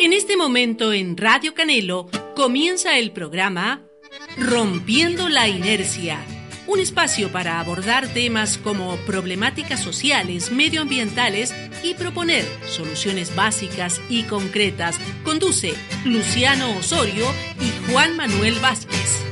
En este momento en Radio Canelo comienza el programa Rompiendo la Inercia, un espacio para abordar temas como problemáticas sociales, medioambientales y proponer soluciones básicas y concretas. Conduce Luciano Osorio y Juan Manuel Vázquez.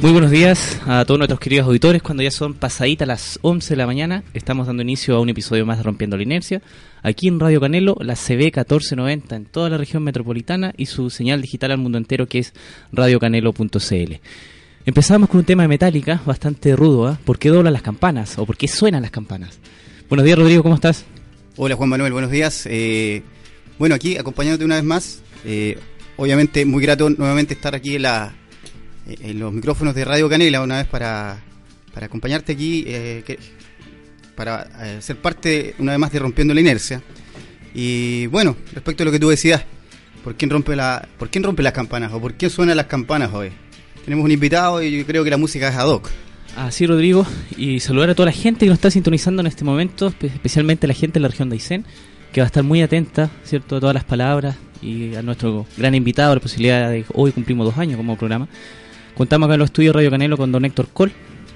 Muy buenos días a todos nuestros queridos auditores. Cuando ya son pasaditas las 11 de la mañana, estamos dando inicio a un episodio más de Rompiendo la Inercia. Aquí en Radio Canelo, la CB 1490 en toda la región metropolitana y su señal digital al mundo entero que es radiocanelo.cl. Empezamos con un tema de Metallica bastante rudo. ¿eh? ¿Por qué doblan las campanas o por qué suenan las campanas? Buenos días, Rodrigo, ¿cómo estás? Hola, Juan Manuel, buenos días. Eh, bueno, aquí acompañándote una vez más. Eh, obviamente, muy grato nuevamente estar aquí eh, en los micrófonos de Radio Canela una vez para, para acompañarte aquí, eh, para eh, ser parte una vez más de Rompiendo la Inercia. Y bueno, respecto a lo que tú decías, ¿por quién rompe, la, ¿por quién rompe las campanas o por qué suenan las campanas hoy? Tenemos un invitado y yo creo que la música es ad hoc. Así, Rodrigo, y saludar a toda la gente que nos está sintonizando en este momento, especialmente la gente de la región de Aysén, que va a estar muy atenta, ¿cierto?, a todas las palabras y a nuestro gran invitado, la posibilidad de hoy cumplimos dos años como programa. Contamos acá en los estudios Radio Canelo con don Héctor Col,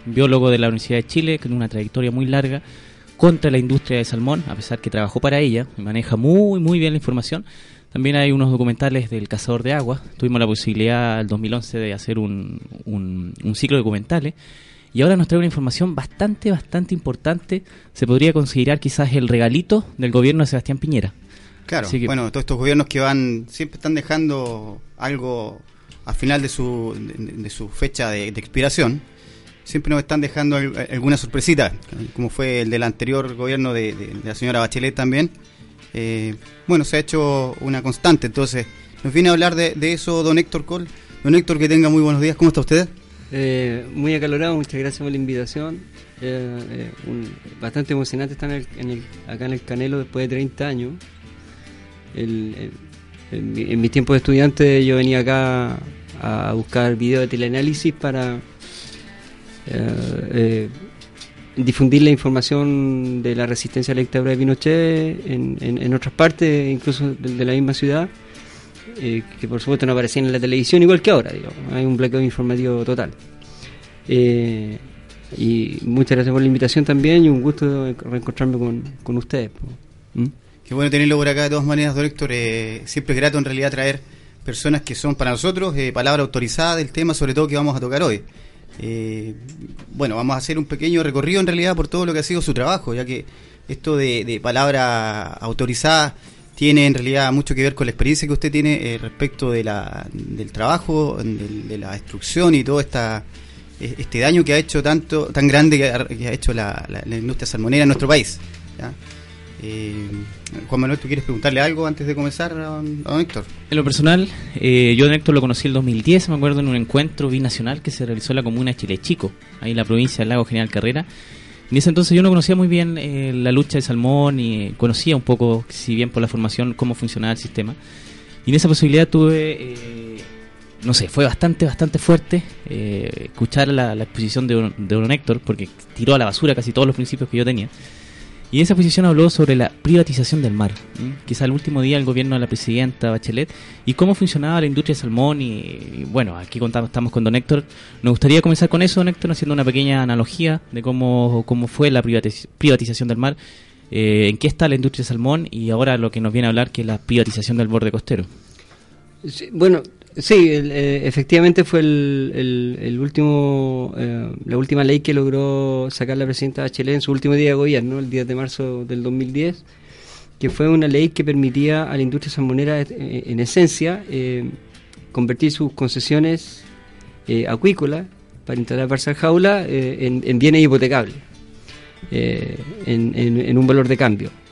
biólogo de la Universidad de Chile, con una trayectoria muy larga contra la industria de salmón, a pesar que trabajó para ella, maneja muy, muy bien la información. También hay unos documentales del cazador de agua. Tuvimos la posibilidad en 2011 de hacer un, un, ciclo de documentales. Y ahora nos trae una información bastante, bastante importante. Se podría considerar quizás el regalito del gobierno de Sebastián Piñera. Claro, bueno, todos estos gobiernos que van, siempre están dejando algo a final de su, de, su fecha de, expiración, siempre nos están dejando alguna sorpresita, como fue el del anterior gobierno de, la señora Bachelet también. Eh, bueno, se ha hecho una constante, entonces nos viene a hablar de, eso don Héctor Col. Don Héctor, que tenga muy buenos días, ¿cómo está usted? Eh, muy acalorado, muchas gracias por la invitación. Eh, bastante emocionante estar en el, acá en el Canelo después de 30 años. El, en, mi, tiempo de estudiante yo venía acá a buscar videos de teleanálisis para eh, eh, difundir la información de la resistencia a de Pinochet en, otras partes, incluso de, la misma ciudad, eh, que por supuesto no aparecían en la televisión igual que ahora, hay un bloqueo informativo total. y muchas gracias por la invitación también y un gusto reencontrarme con, ustedes. ¿Mm? Qué bueno tenerlo por acá de todas maneras, don Héctor. Eh, siempre es grato en realidad traer personas que son para nosotros eh, palabra autorizada del tema, sobre todo que vamos a tocar hoy. Eh, bueno, vamos a hacer un pequeño recorrido en realidad por todo lo que ha sido su trabajo, ya que esto de, palabra autorizada tiene en realidad mucho que ver con la experiencia que usted tiene respecto de la, del trabajo, de, la destrucción y todo esta, este daño que ha hecho tanto tan grande que ha, hecho la, industria salmonera en nuestro país. Eh, Juan Manuel, ¿tú quieres preguntarle algo antes de comenzar a don, Héctor? En lo personal, eh, yo a Héctor lo conocí en el 2010, me acuerdo, en un encuentro binacional que se realizó en la comuna de Chile Chico, ahí en la provincia del Lago General Carrera. En ese entonces yo no conocía muy bien eh, la lucha de salmón y conocía un poco, si bien por la formación, cómo funcionaba el sistema. Y en esa posibilidad tuve, no sé, fue bastante, bastante fuerte escuchar la, exposición de, de don Héctor, porque tiró a la basura casi todos los principios que yo tenía. Y en esa posición habló sobre la privatización del mar. Quizá el último día el gobierno de la presidenta Bachelet y cómo funcionaba la industria del salmón. Y, bueno, aquí contamos, estamos con don Héctor. Nos gustaría comenzar con eso, don Héctor, haciendo una pequeña analogía de cómo, cómo fue la privatización del mar, eh, en qué está la industria del salmón y ahora lo que nos viene a hablar que es la privatización del borde costero. bueno, Sí, eh, efectivamente fue el, último, eh, la última ley que logró sacar la presidenta Bachelet en su último día de gobierno, el 10 de marzo del 2010, que fue una ley que permitía a la industria salmonera, eh, en esencia, convertir sus concesiones acuícolas para instalar balsas jaula en, en, bienes hipotecables, en un valor de cambio.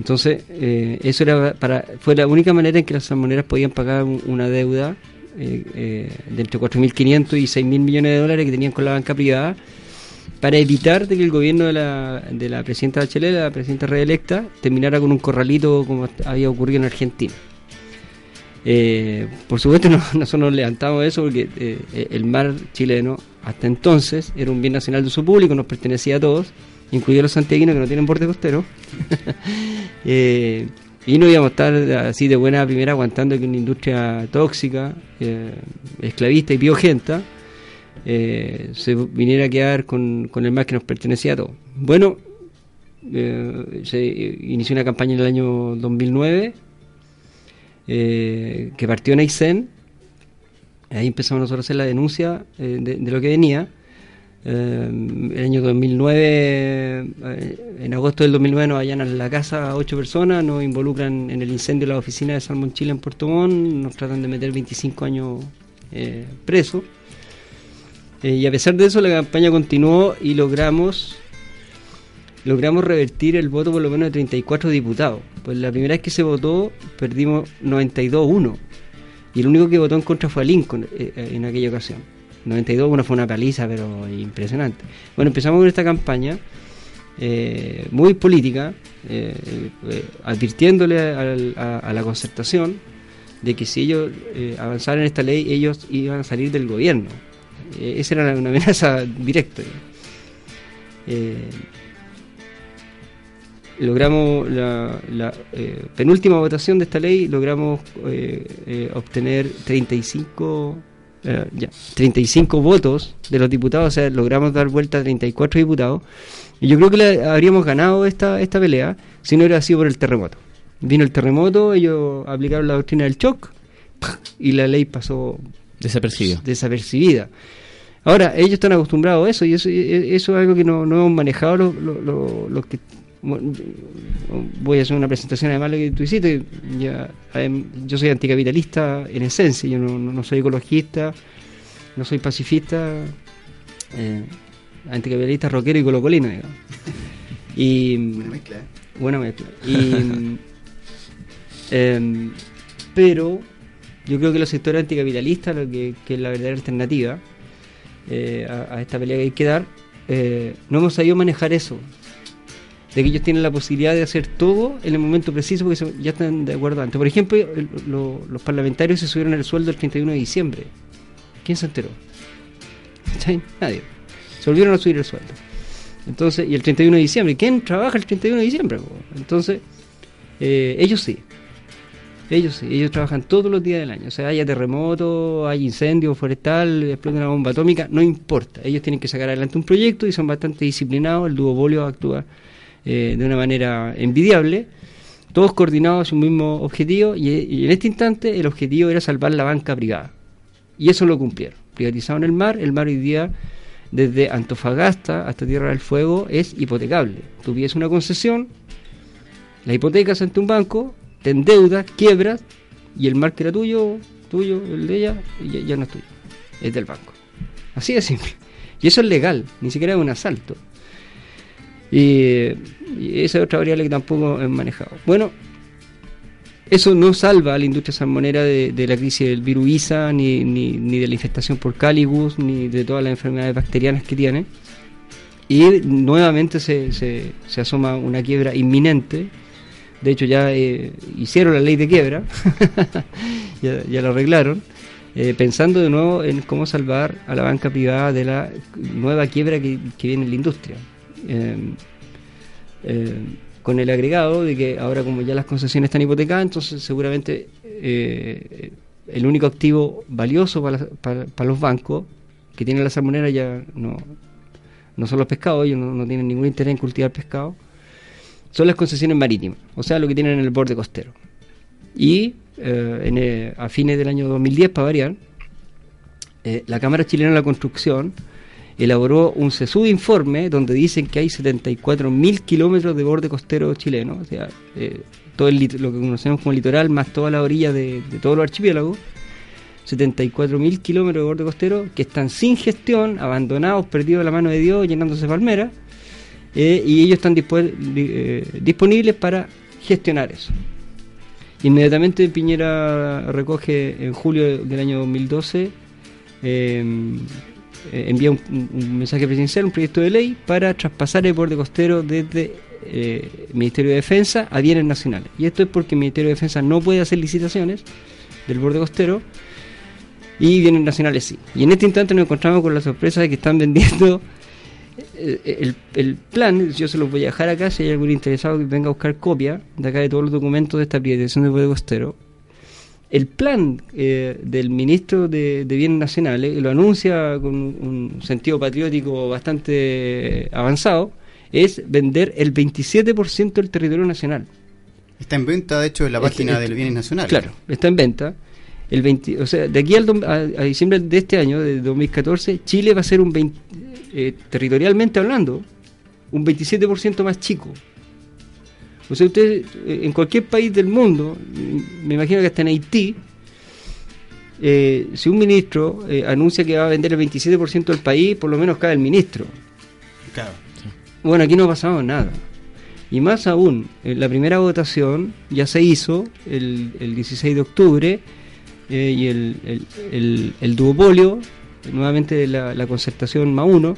Entonces, eh, eso era para, fue la única manera en que las salmoneras podían pagar una deuda eh, eh, de entre 4.500 y 6.000 millones de dólares que tenían con la banca privada para evitar de que el gobierno de la, de la presidenta Bachelet, la presidenta reelecta, terminara con un corralito como había ocurrido en Argentina. por supuesto, nosotros nos levantamos eso porque el mar chileno hasta entonces era un bien nacional de uso público, nos pertenecía a todos incluidos los santiaguinos que no tienen borde costero. Eh, y no íbamos a estar así de buena primera aguantando que una industria tóxica, eh, esclavista y biogenta eh, se viniera a quedar con, con, el mar que nos pertenecía a todos. Bueno, se inició una campaña en el año 2009 eh, que partió en Aysén. Ahí empezamos nosotros a hacer la denuncia de, lo que venía. El año 2009, en agosto del 2009 nos allanan la casa a ocho personas, nos involucran en el incendio de la oficina de Salmon Chile en Puerto Montt, nos tratan de meter 25 años presos. y a pesar de eso la campaña continuó y logramos logramos revertir el voto por lo menos de 34 diputados. Pues la primera vez que se votó perdimos 92-1. Y el único que votó en contra fue Lincoln eh, eh, en aquella ocasión. 92-1 fue una paliza, pero impresionante. Bueno, empezamos con esta campaña eh, muy política, advirtiéndole a, la concertación de que si ellos avanzaran esta ley, ellos iban a salir del gobierno. esa era una amenaza directa logramos la, eh, penúltima votación de esta ley, logramos eh, eh, obtener 35, ya, 35 votos de los diputados, o sea, logramos dar vuelta a 34 diputados. Y yo creo que le habríamos ganado esta, esta pelea si no hubiera sido por el terremoto. Vino el terremoto, ellos aplicaron la doctrina del shock y la ley pasó desapercibida. desapercibida. Ahora, ellos están acostumbrados a eso y eso, eso es algo que no, no hemos manejado los, los, los que voy a hacer una presentación además de lo que tú hiciste. yo soy anticapitalista en esencia, yo no, soy ecologista, no soy pacifista, eh, anticapitalista, rockero y colocolino, digamos. Y, buena mezcla. Y, em, pero yo creo que los sectores anticapitalistas, lo que, es la verdadera alternativa eh, a, esta pelea que hay que dar, eh, no hemos sabido manejar eso de que ellos tienen la posibilidad de hacer todo en el momento preciso porque ya están de acuerdo antes. Por ejemplo, los parlamentarios se subieron el sueldo el 31 de diciembre. ¿Quién se enteró? Nadie. Se volvieron a subir el sueldo. Entonces, y el 31 de diciembre, ¿quién trabaja el 31 de diciembre? Entonces, eh, ellos sí. Ellos sí, ellos trabajan todos los días del año. O sea, haya terremoto, hay incendio forestal, explota una bomba atómica, no importa. Ellos tienen que sacar adelante un proyecto y son bastante disciplinados. El duopolio actúa eh, de una manera envidiable, todos coordinados hacia un mismo objetivo y, en este instante el objetivo era salvar la banca privada. Y eso lo cumplieron. Privatizaron el mar, el mar hoy día desde Antofagasta hasta Tierra del Fuego es hipotecable. Tú pides una concesión, la hipotecas ante un banco, te endeudas, quiebras y el mar que era tuyo, tuyo, el de ella, ya, ya no es tuyo, es del banco. Así de simple. Y eso es legal, ni siquiera es un asalto. Y, esa es otra variable que tampoco he manejado. Bueno, eso no salva a la industria salmonera de, la crisis del virus ISA, ni, ni, de la infestación por Caligus, ni de todas las enfermedades bacterianas que tiene. Y nuevamente se, se, asoma una quiebra inminente. De hecho, ya eh, hicieron la ley de quiebra, ya, lo arreglaron, eh, pensando de nuevo en cómo salvar a la banca privada de la nueva quiebra que, que viene en la industria. Em, eh, con el agregado de que ahora como ya las concesiones están hipotecadas, entonces seguramente eh, el único activo valioso para, los bancos que tienen la salmonera ya no, no son los pescados, ellos no, tienen ningún interés en cultivar pescado, son las concesiones marítimas, o sea, lo que tienen en el borde costero. Y eh, a fines del año 2010, para variar, la Cámara Chilena de la Construcción elaboró un sesudo informe donde dicen que hay 74.000 kilómetros de borde costero chileno, o sea, eh, todo lo que conocemos como litoral, más toda la orilla de, todos los archipiélagos, 74.000 kilómetros de borde costero que están sin gestión, abandonados, perdidos de la mano de Dios, llenándose de palmeras, eh, y ellos están eh, disponibles para gestionar eso. Inmediatamente Piñera recoge en julio del año 2012 eh, envía un, mensaje presidencial, un proyecto de ley para traspasar el borde costero desde eh, Ministerio de Defensa a bienes nacionales. Y esto es porque el Ministerio de Defensa no puede hacer licitaciones del borde costero y bienes nacionales sí. Y en este instante nos encontramos con la sorpresa de que están vendiendo eh, el, el, plan, yo se los voy a dejar acá si hay algún interesado que venga a buscar copia de acá de todos los documentos de esta privatización del borde costero el plan eh, del ministro de, Bienes Nacionales, lo anuncia con un sentido patriótico bastante avanzado, es vender el 27% del territorio nacional. Está en venta, de hecho, en la página del Bienes Nacional. Claro, está en venta. El 20, o sea, de aquí al a, diciembre de este año, de 2014, Chile va a ser un 20, eh, territorialmente hablando, un 27% más chico. O sea, usted eh, en cualquier país del mundo, me imagino que hasta en Haití, eh, si un ministro anuncia que va a vender el 27% del país, por lo menos cae el ministro. Claro. Bueno, aquí no ha pasado nada. Y más aún, la primera votación ya se hizo el, el 16 de octubre eh, y el, el, el, duopolio, nuevamente la, la concertación más uno,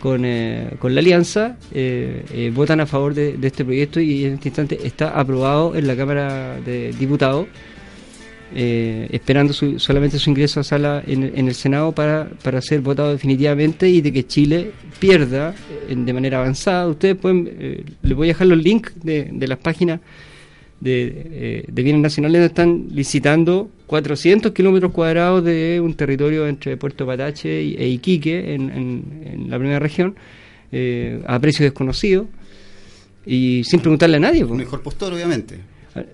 con, eh, con la alianza, eh, votan a favor de, este proyecto y en este instante está aprobado en la Cámara de Diputados, esperando solamente su ingreso a sala en, en, el Senado para, para ser votado definitivamente y de que Chile pierda de manera avanzada. Ustedes pueden, les voy a dejar los links de las páginas de, de bienes nacionales están licitando 400 kilómetros cuadrados de un territorio entre Puerto Patache e Iquique, en, la primera región, eh, a precio desconocido y sin preguntarle a nadie. Mejor postor, obviamente.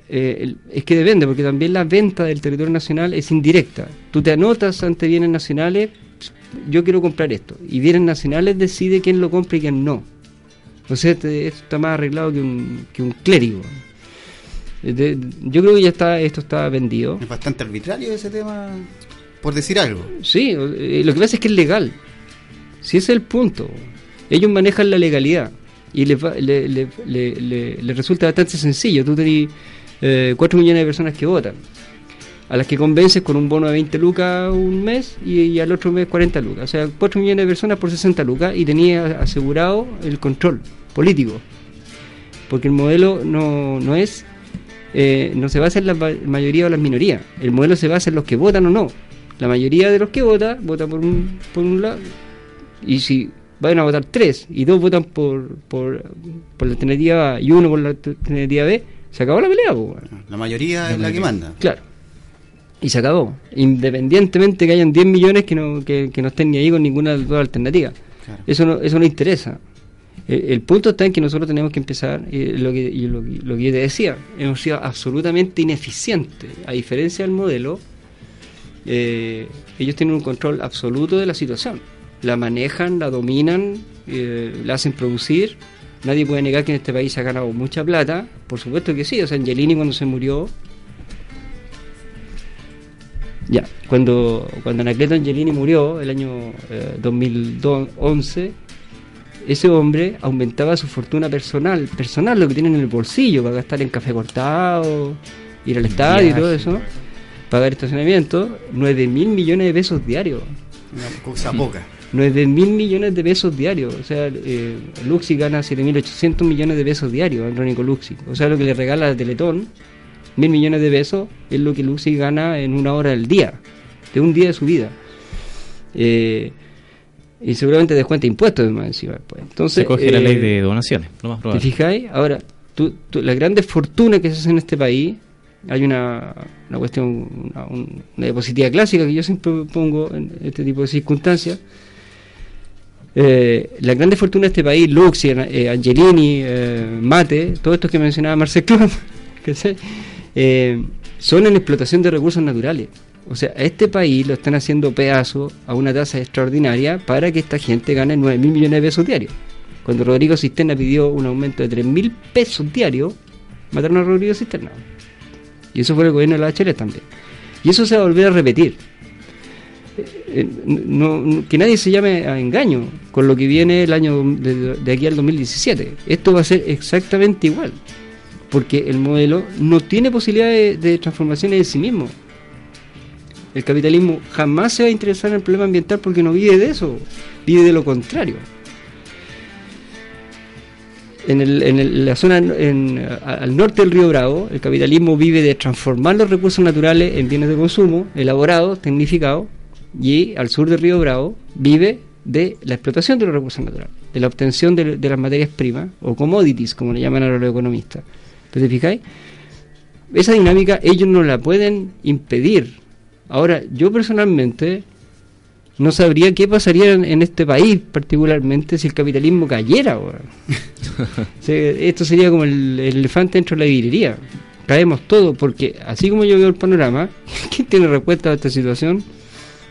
Eh, es que depende, porque también la venta del territorio nacional es indirecta. Tú te anotas ante bienes nacionales, yo quiero comprar esto, y bienes nacionales decide quién lo compra y quién no. Entonces, esto está más arreglado que un, que un clérigo yo creo que ya está esto está vendido. Es bastante arbitrario ese tema, por decir algo. Sí, eh, lo que pasa es que es legal. Si ese es el punto. Ellos manejan la legalidad y les, le, resulta bastante sencillo. Tú tenés eh, 4 millones de personas que votan, a las que convences con un bono de 20 lucas un mes y, al otro mes 40 lucas. O sea, 4 millones de personas por 60 lucas y tenías asegurado el control político. Porque el modelo no, no es eh, no se basa en la mayoría o las minorías. El modelo se basa en los que votan o no. La mayoría de los que votan, votan por un, por un lado. Y si van a votar tres y dos votan por, por, por la alternativa A y uno por la alternativa B, se acabó la pelea. La mayoría es la que manda. Claro. Y se acabó. Independientemente que hayan 10 millones que no, que, no estén ni ahí con ninguna de las dos alternativas. Eso, no, eso no interesa. El, punto está en que nosotros tenemos que empezar, y lo, que, lo, que te decía, hemos sido absolutamente ineficientes. A diferencia del modelo, eh, ellos tienen un control absoluto de la situación. La manejan, la dominan, eh, la hacen producir. Nadie puede negar que en este país se ha ganado mucha plata. Por supuesto que sí. O sea, Angelini cuando se murió, ya, cuando, cuando Anacleto Angelini murió, el año 2011, eh, ese hombre aumentaba su fortuna personal, personal, lo que tiene en el bolsillo, para gastar en café cortado, ir al estadio y todo eso, pagar estacionamiento, 9 mil millones de pesos diarios. Una cosa poca. 9 mil millones de pesos diarios. O sea, eh, Luxi gana 7.800 millones de pesos diarios, Andrónico Luxi. O sea, lo que le regala a Teletón, mil millones de pesos, es lo que Luxi gana en una hora del día, de un día de su vida. Eh, y seguramente descuenta impuestos más encima después. Entonces, se coge la ley eh, de donaciones, lo más probable. ¿Te fijáis? Ahora, tú, las grandes fortunas que se hacen en este país, hay una, una cuestión, una, una, diapositiva clásica que yo siempre pongo en este tipo de circunstancias. Eh, las grandes fortunas de este país, Luxi, eh, Angelini, Mate, todos estos que mencionaba Marcel Club, son en explotación de recursos naturales. O sea, este país lo están haciendo pedazo a una tasa extraordinaria para que esta gente gane 9 mil millones de pesos diarios. Cuando Rodrigo Cisterna pidió un aumento de 3 mil pesos diarios, mataron a Rodrigo Cisterna. Y eso fue el gobierno de la HL también. Y eso se va a volver a repetir. Eh, eh, que nadie se llame a engaño con lo que viene el año de, aquí al 2017. Esto va a ser exactamente igual. Porque el modelo no tiene posibilidad de, de en sí mismo el capitalismo jamás se va a interesar en el problema ambiental porque no vive de eso, vive de lo contrario. En, la zona al norte del río Bravo, el capitalismo vive de transformar los recursos naturales en bienes de consumo, elaborados, tecnificados, y al sur del río Bravo vive de la explotación de los recursos naturales, de la obtención de, las materias primas, o commodities, como le llaman a los economistas. ¿Te fijáis? Esa dinámica ellos no la pueden impedir Ahora, yo personalmente no sabría qué pasaría en, este país, particularmente si el capitalismo cayera. esto sería como el, elefante dentro de la librería. Caemos todos, porque así como yo veo el panorama, ¿quién tiene respuesta a esta situación?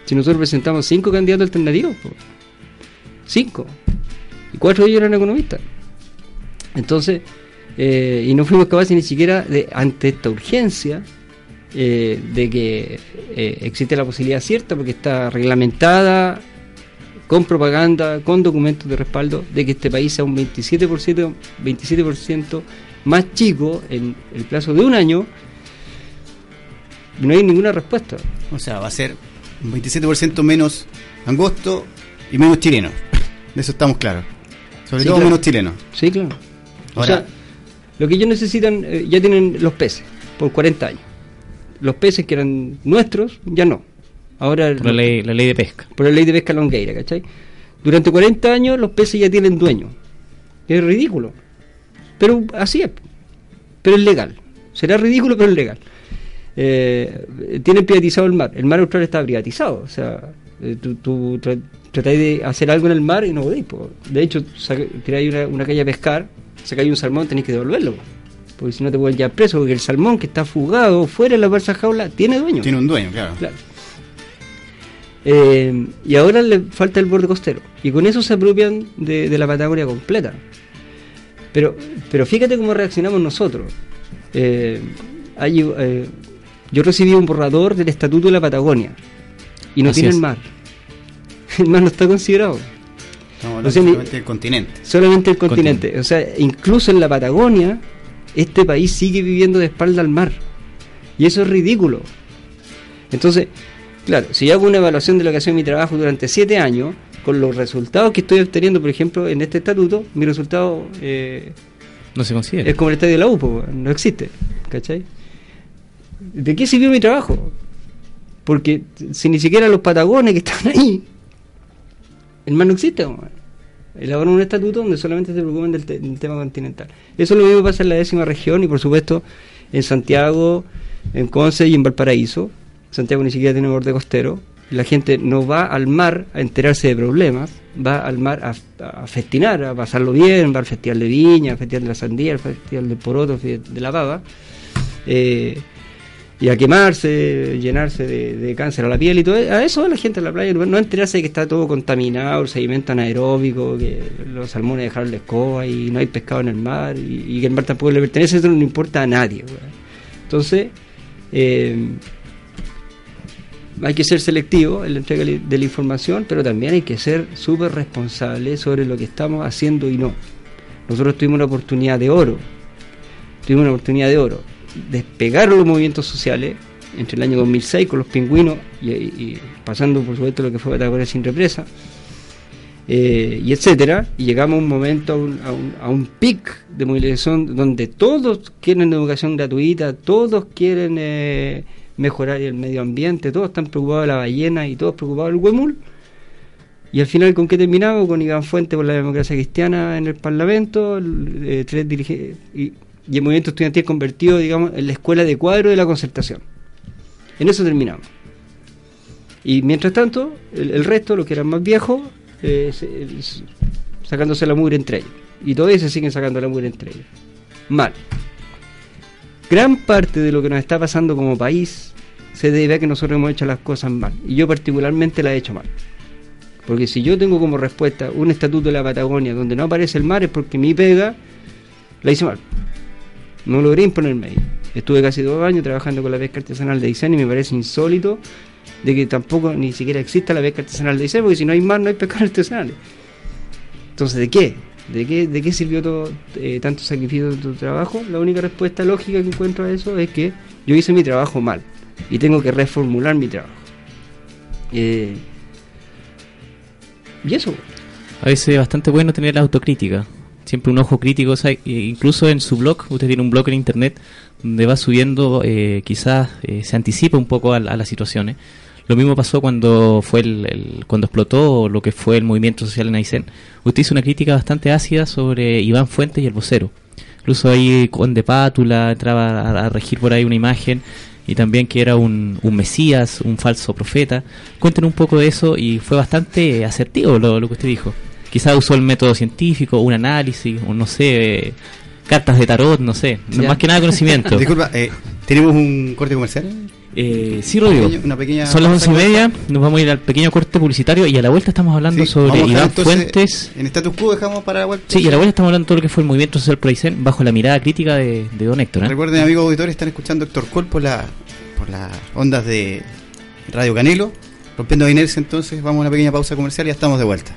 Si nosotros presentamos cinco candidatos alternativos, cinco, y cuatro de ellos eran economistas. Entonces, eh, y no fuimos capaces ni siquiera de, ante esta urgencia, eh, de que eh, existe la posibilidad cierta, porque está reglamentada, con propaganda, con documentos de respaldo, de que este país sea un 27%, 27% más chico en el plazo de un año, no hay ninguna respuesta. O sea, va a ser un 27% menos angosto y menos chileno. De eso estamos claros. Sobre todo menos chileno. Sí, claro. o sea, lo que ellos necesitan, eh, ya tienen los peces por 40 años los peces que eran nuestros, ya no. Ahora por la ley, la ley de pesca. Por la ley de pesca longueira, ¿cachai? Durante 40 años los peces ya tienen dueño. Es ridículo. Pero así es. Pero es legal. Será ridículo, pero es legal. Eh, tienen privatizado el mar. El mar austral está privatizado. O sea, eh, tú, tratáis de hacer algo en el mar y no podéis. De hecho, tiráis una, una calle a pescar, sacáis un salmón, tenéis que devolverlo porque si no te pueden llevar preso, porque el salmón que está fugado fuera de la balsa jaula tiene dueño. Tiene un dueño, claro. Eh, y ahora le falta el borde costero. Y con eso se apropian de, la Patagonia completa. Pero, pero fíjate cómo reaccionamos nosotros. Eh, eh, yo recibí un borrador del Estatuto de la Patagonia y no tiene el mar. El mar no está considerado. solamente el continente. Solamente el continente. O sea, incluso en la Patagonia este país sigue viviendo de espalda al mar. Y eso es ridículo. Entonces, claro, si yo hago una evaluación de lo que ha sido mi trabajo durante siete años, con los resultados que estoy obteniendo, por ejemplo, en este estatuto, mi resultado eh, no se considera. Es como el estadio de la UPO, no existe. ¿Cachai? ¿De qué sirvió mi trabajo? Porque si ni siquiera los patagones que están ahí, el mar no existe elaboran un estatuto donde solamente se preocupen del, tema continental. Eso es lo mismo pasa en la décima región y por supuesto en Santiago, en Conce y en Valparaíso. Santiago ni siquiera tiene borde costero. La gente no va al mar a enterarse de problemas, va al mar a, festinar, a pasarlo bien, va al Festival de Viña, al Festival de la Sandía, al Festival de Poroto, de, la Baba. Eh, y a quemarse, llenarse de, cáncer a la piel y todo. A eso va la gente en la playa, no enterarse de que está todo contaminado, el sedimento anaeróbico, que los salmones dejaron la escoba y no hay pescado en el mar y, que el mar tampoco le pertenece, eso no le importa a nadie. Entonces, eh, hay que ser selectivo en la entrega de la información, pero también hay que ser súper responsable sobre lo que estamos haciendo y no. Nosotros tuvimos una oportunidad de oro, tuvimos una oportunidad de oro despegaron los movimientos sociales entre el año 2006 con los pingüinos y, pasando por supuesto lo que fue Patagonia sin represa eh, y etcétera y llegamos a un momento a un, a un, pic de movilización donde todos quieren educación gratuita todos quieren eh, mejorar el medio ambiente todos están preocupados de la ballena y todos preocupados del huemul y al final, ¿con qué terminamos? Con Iván Fuente por la democracia cristiana en el Parlamento, eh, tres dirigentes, y el movimiento estudiantil convertido, digamos, en la escuela de cuadro de la concertación. En eso terminamos. Y mientras tanto, el, resto, los que eran más viejos, eh, sacándose la mugre entre ellos. Y todavía se siguen sacando la mugre entre ellos. Mal. Gran parte de lo que nos está pasando como país se debe a que nosotros hemos hecho las cosas mal. Y yo particularmente la he hecho mal. Porque si yo tengo como respuesta un estatuto de la Patagonia donde no aparece el mar es porque mi pega la hice mal. No logré imponerme ahí. Estuve casi dos años trabajando con la pesca artesanal de Aysén y me parece insólito de que tampoco ni siquiera exista la pesca artesanal de Aysén, porque si no hay mar no hay pescadores artesanales. Entonces, ¿de qué? ¿De qué, de qué sirvió todo, eh, tanto sacrificio de tu trabajo? La única respuesta lógica que encuentro a eso es que yo hice mi trabajo mal y tengo que reformular mi trabajo. Eh, y eso. A veces es bastante bueno tener la autocrítica siempre un ojo crítico, incluso en su blog, usted tiene un blog en internet donde va subiendo, eh, quizás eh, se anticipa un poco a, las situaciones. Lo mismo pasó cuando fue el, cuando explotó lo que fue el movimiento social en Aysén. Usted hizo una crítica bastante ácida sobre Iván Fuentes y el vocero. Incluso ahí con de Pátula entraba a, regir por ahí una imagen y también que era un, un mesías, un falso profeta. Cuéntenos un poco de eso y fue bastante asertivo lo, lo que usted dijo. Quizá usó el método científico, un análisis, o no sé, cartas de tarot, no sé, más que nada conocimiento. Disculpa, eh, ¿tenemos un corte comercial? Eh, sí, Rodrigo. Pequeño- una pequeña Son las once y media, nos vamos a ir al pequeño corte publicitario y a la vuelta estamos hablando Sí, sobre Iván entonces Fuentes. En status quo dejamos para la web. Sí, y a la vuelta estamos hablando de todo lo que fue el movimiento social Proicen bajo la mirada crítica de, de Don Héctor. ¿eh? Recuerden, amigos auditores, están escuchando Héctor Col por, la, por las ondas de Radio Canelo. Rompiendo inercia, entonces vamos a una pequeña pausa comercial y ya estamos de vuelta.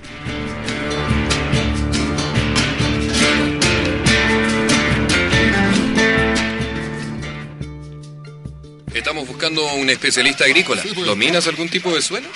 Estamos buscando un especialista agrícola. Sí, pues. ¿Dominas algún tipo de suelo?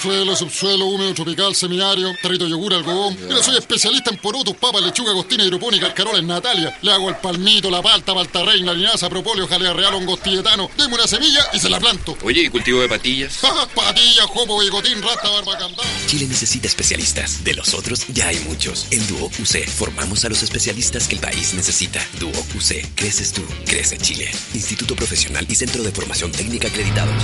Suelo, subsuelo, húmedo, tropical, semiario, territo yogur, algodón. Mira, soy especialista en porotos, papas, lechuga, costina, hidropónica, alcarola en Natalia. Le hago el palmito, la palta, palta reina, linaza, propóleo, jalea real, tibetano. Deme una semilla y se la planto. Oye, ¿y cultivo de patillas? Patilla, jopo, bigotín, rata, barba candado. Chile necesita especialistas. De los otros ya hay muchos. En Duo UC formamos a los especialistas que el país necesita. Duo UC. Creces tú, crece Chile. Instituto Profesional y Centro de Formación Técnica acreditados.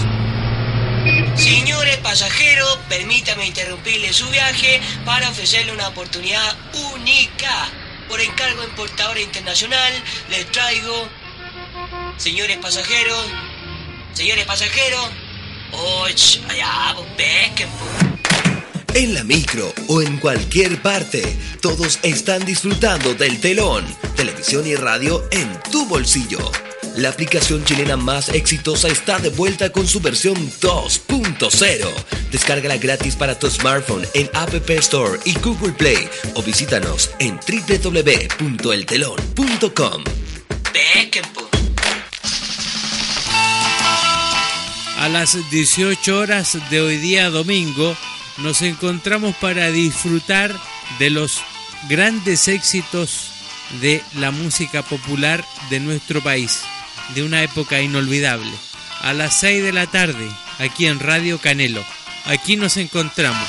Señores pasajeros, permítame interrumpirle su viaje para ofrecerle una oportunidad única. Por encargo importadora internacional, les traigo, señores pasajeros, señores pasajeros, oh, ch, allá, pesquen. En la micro o en cualquier parte, todos están disfrutando del telón, televisión y radio en tu bolsillo. La aplicación chilena más exitosa está de vuelta con su versión 2.0. Descárgala gratis para tu smartphone en App Store y Google Play o visítanos en www.eltelon.com. A las 18 horas de hoy día domingo nos encontramos para disfrutar de los grandes éxitos de la música popular de nuestro país, de una época inolvidable. A las 6 de la tarde, aquí en Radio Canelo. Aquí nos encontramos.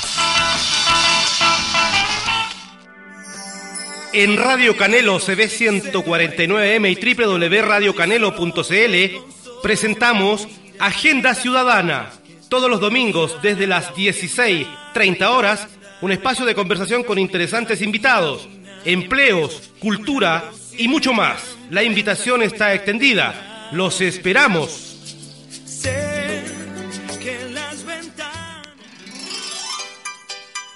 En Radio Canelo CB 149M y www.radiocanelo.cl presentamos Agenda Ciudadana. Todos los domingos desde las 16.30 horas, un espacio de conversación con interesantes invitados, empleos, cultura y mucho más. La invitación está extendida. Los esperamos.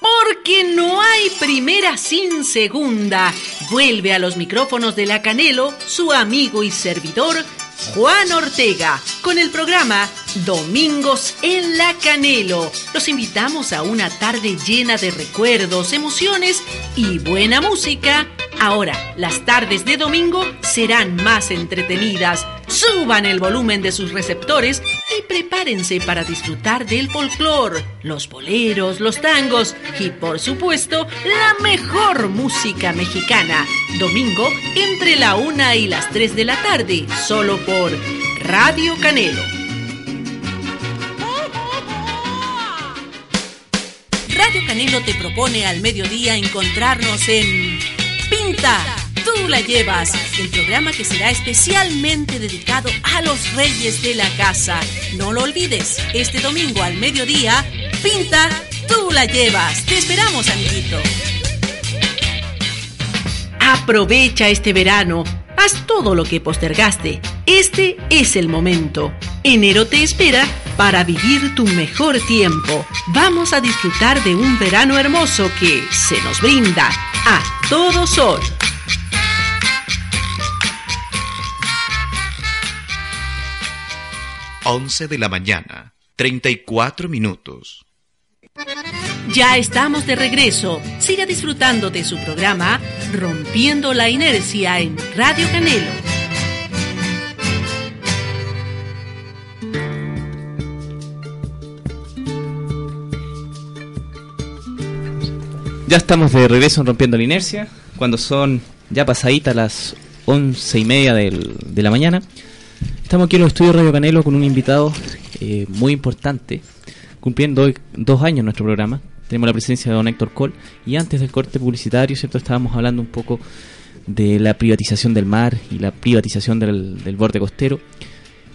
Porque no hay primera sin segunda. Vuelve a los micrófonos de la Canelo su amigo y servidor Juan Ortega con el programa Domingos en la Canelo. Los invitamos a una tarde llena de recuerdos, emociones y buena música. Ahora, las tardes de domingo serán más entretenidas. Suban el volumen de sus receptores y prepárense para disfrutar del folclore, los boleros, los tangos y, por supuesto, la mejor música mexicana. Domingo entre la una y las 3 de la tarde, solo por Radio Canelo. Canelo te propone al mediodía encontrarnos en Pinta, tú la llevas, el programa que será especialmente dedicado a los reyes de la casa. No lo olvides, este domingo al mediodía, Pinta, tú la llevas. Te esperamos, amiguito. Aprovecha este verano. Haz todo lo que postergaste. Este es el momento. Enero te espera para vivir tu mejor tiempo. Vamos a disfrutar de un verano hermoso que se nos brinda a todo sol. Once de la mañana, 34 minutos. Ya estamos de regreso. Siga disfrutando de su programa Rompiendo la Inercia en Radio Canelo. Ya estamos de regreso en Rompiendo la Inercia, cuando son ya pasaditas las once y media del- de la mañana. Estamos aquí en los estudios Radio Canelo con un invitado eh, muy importante, cumpliendo dos años nuestro programa. Tenemos la presencia de don Héctor Cole y antes del corte publicitario, ¿cierto? Estábamos hablando un poco de la privatización del mar y la privatización del, del borde costero.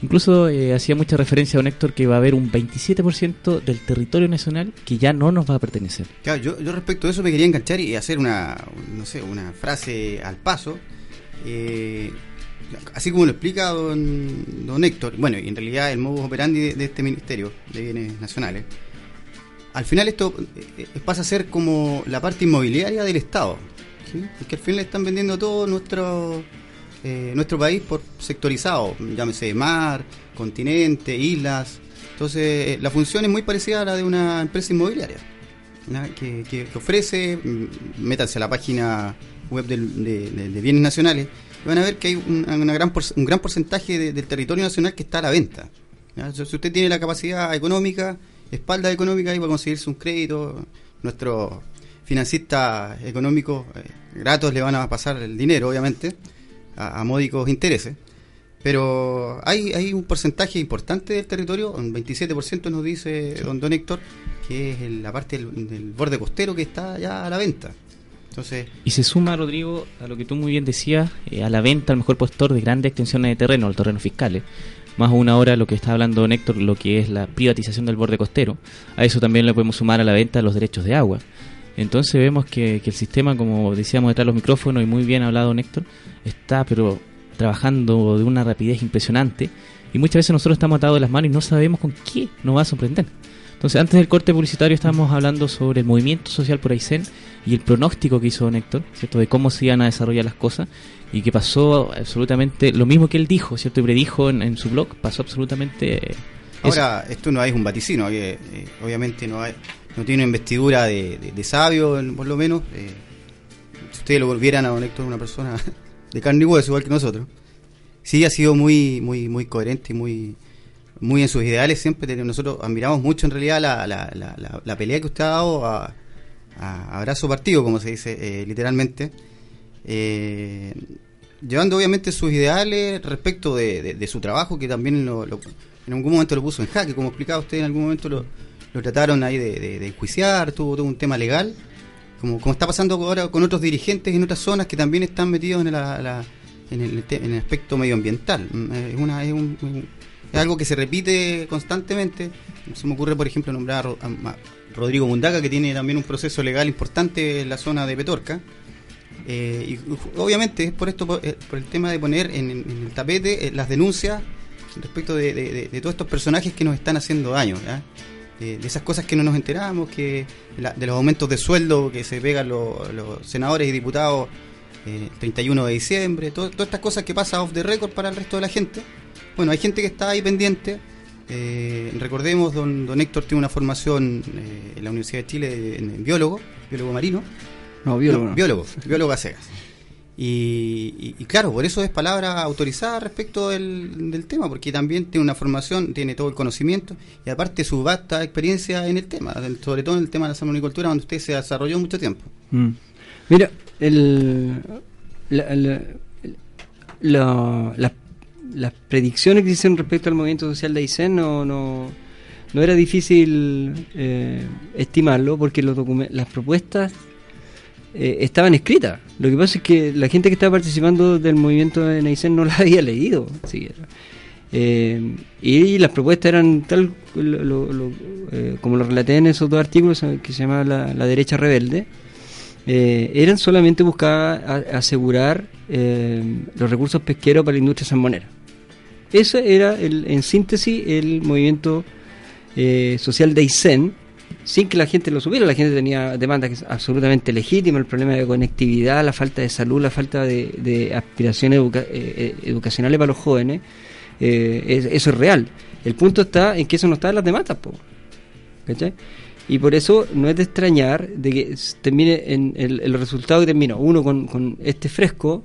Incluso eh, hacía mucha referencia a don Héctor que va a haber un 27% del territorio nacional que ya no nos va a pertenecer. Claro, yo, yo respecto a eso me quería enganchar y hacer una, no sé, una frase al paso. Eh, así como lo explica don, don Héctor, bueno, y en realidad el modo operandi de, de este Ministerio de Bienes Nacionales, al final esto eh, pasa a ser como la parte inmobiliaria del Estado, ¿sí? porque al final están vendiendo todo nuestro eh, nuestro país por sectorizado, llámese mar, continente, islas. Entonces, eh, la función es muy parecida a la de una empresa inmobiliaria, que, que- ofrece, mm, métanse a la página web de, de- bienes nacionales, y van a ver que hay un, gran un gran porcentaje de- del territorio nacional que está a la venta. Si usted tiene la capacidad económica, espalda económica, ahí a conseguirse un crédito. Nuestros financistas económicos eh, gratos le van a pasar el dinero, obviamente, a, a módicos intereses. Pero hay, hay un porcentaje importante del territorio, un 27% nos dice don, don Héctor, que es el- la parte del, del borde costero que está ya a la venta. Entonces, Y se suma, Rodrigo, a lo que tú muy bien decías, eh, a la venta al mejor postor de grandes extensiones de terreno, el terreno fiscales. Más aún ahora lo que está hablando don Héctor, lo que es la privatización del borde costero. A eso también le podemos sumar a la venta los derechos de agua. Entonces vemos que, que el sistema, como decíamos detrás de los micrófonos y muy bien hablado don Héctor, está pero trabajando de una rapidez impresionante y muchas veces nosotros estamos atados de las manos y no sabemos con qué nos va a sorprender. Entonces, antes del corte publicitario estábamos hablando sobre el movimiento social por Aysén y el pronóstico que hizo don Héctor, ¿cierto? De cómo se iban a desarrollar las cosas y que pasó absolutamente lo mismo que él dijo, ¿cierto? Y predijo en, en su blog, pasó absolutamente... eh, eso. ahora esto no es un vaticino, eh, obviamente no, hay, no tiene una investidura de, de- sabio, por lo menos. eh, si ustedes lo volvieran a don Héctor, una persona de carne y hueso, igual que nosotros, sí ha sido muy, muy, muy coherente y muy, muy en sus ideales siempre. Nosotros admiramos mucho en realidad la, la, la, la- pelea que usted ha dado a, a, a brazo partido, como se dice eh, literalmente. Eh, llevando obviamente sus ideales respecto de, de- de su trabajo, que también lo- lo- en algún momento lo puso en jaque, como explicaba usted, en algún momento lo, lo trataron ahí de, de- enjuiciar, tuvo todo un tema legal, como, como está pasando ahora con otros dirigentes en otras zonas que también están metidos en, la- en, el, en el aspecto medioambiental. Mm, Es, una, es, un- es algo que se repite constantemente. Se me ocurre, por ejemplo, nombrar a, Rodrigo Mundaca, que tiene también un proceso legal importante en la zona de Petorca. Eh, y obviamente es por esto, por, eh, por el tema de poner en, el tapete eh, las denuncias respecto de, de- todos estos personajes que nos están haciendo daño, de esas cosas que no nos enteramos, que la- de los aumentos de sueldo que se pegan los, los senadores y diputados eh, el 31 de diciembre, to- todas estas cosas que pasan off the record para el resto de la gente. Bueno, hay gente que está ahí pendiente. Eh, recordemos, don, don Héctor tiene una formación eh, en la Universidad de Chile en, en biólogo, biólogo marino. No, biólogo no. biólogo, biólogo a cegas. Y, y- claro, por eso es palabra autorizada respecto del, del tema, porque también tiene una formación, tiene todo el conocimiento y aparte su vasta experiencia en el tema, sobre todo en el tema de la salmonicultura, donde usted se desarrolló mucho tiempo. Mm. Mira, el, la- la- la- las- predicciones que hicieron respecto al movimiento social de Aysén no, no, no era difícil eh, estimarlo porque los las propuestas eh, estaban escritas. Lo que pasa es que la gente que estaba participando del movimiento en Aysén no las había leído siquiera. Eh, y las propuestas eran tal lo- eh, como lo relaté en esos dos artículos que se llama la, derecha rebelde eran solamente buscar asegurar los recursos pesqueros para la industria salmonera ese era el, en síntesis el movimiento social de Aysén sin que la gente lo supiera, la gente tenía demandas que es absolutamente legítimas, el problema de conectividad, la falta de salud, la falta de, aspiraciones eh, eh, educacionales para los jóvenes, eh, es- eso es real. El punto está en que eso no está en las demandas, po. Y por eso no es de extrañar de que termine en el, resultado que terminó, uno con este fresco,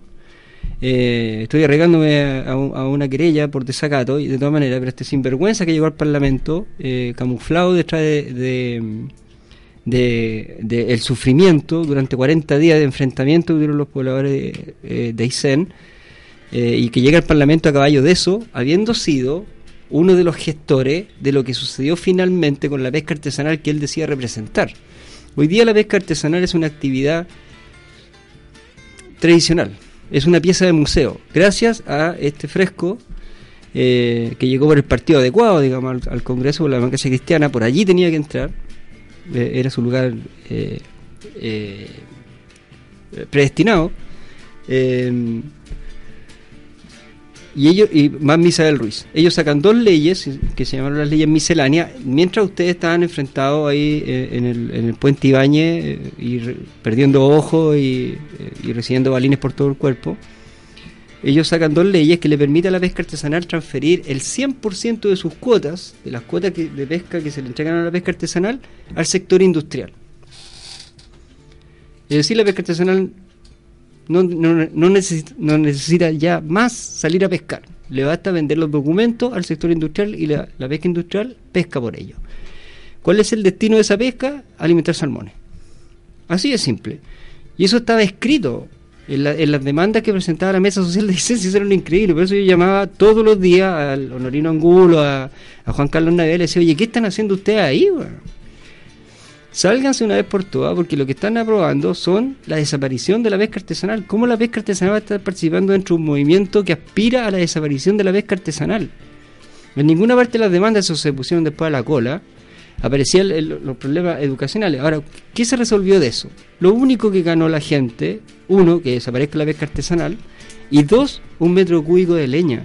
eh, estoy arriesgándome a, a un- a una querella por desacato, y de todas maneras, pero este sinvergüenza que llegó al Parlamento, eh, camuflado detrás de, de, de- de el sufrimiento durante 40 días de enfrentamiento que tuvieron los pobladores de, eh, de Aysén, eh, y que llega al Parlamento a caballo de eso, habiendo sido uno de los gestores de lo que sucedió finalmente con la pesca artesanal que él decía representar. Hoy día la pesca artesanal es una actividad tradicional, es una pieza de museo. Gracias a este fresco eh, que llegó por el partido adecuado, digamos, al, Congreso por la democracia cristiana, por allí tenía que entrar, eh, era su lugar eh, predestinado. Eh, y ellos, y más Misael Ruiz, ellos sacan dos leyes que se llamaron las leyes misceláneas, mientras ustedes estaban enfrentados ahí eh, en, el, en el puente Ibañez eh, y re- perdiendo ojos y, eh, y recibiendo balines por todo el cuerpo. Ellos sacan dos leyes que le permiten a la pesca artesanal transferir el 100% de sus cuotas, de las cuotas que- de pesca que se le entregan a la pesca artesanal, al sector industrial. Es decir, la pesca artesanal no, no, no necesita, no necesita ya más salir a pescar. Le basta vender los documentos al sector industrial y la, la pesca industrial pesca por ello. ¿Cuál es el destino de esa pesca? Alimentar salmones. Así de simple. Y eso estaba escrito en, la- en las demandas que presentaba la Mesa Social de Licencia. Eso era increíble. Por eso yo llamaba todos los días al Honorino Angulo, a, Juan Carlos Navidad, y le decía, oye, ¿qué están haciendo ustedes ahí? Sálganse una vez por todas, porque lo que están aprobando son la desaparición de la pesca artesanal. ¿Cómo la pesca artesanal va a estar participando dentro de un movimiento que aspira a la desaparición de la pesca artesanal? En ninguna parte de las demandas, eso se pusieron después a la cola, aparecían los problemas educacionales. Ahora, ¿qué se resolvió de eso? Lo único que ganó la gente, uno, que desaparezca la pesca artesanal, y dos, un metro cúbico de leña.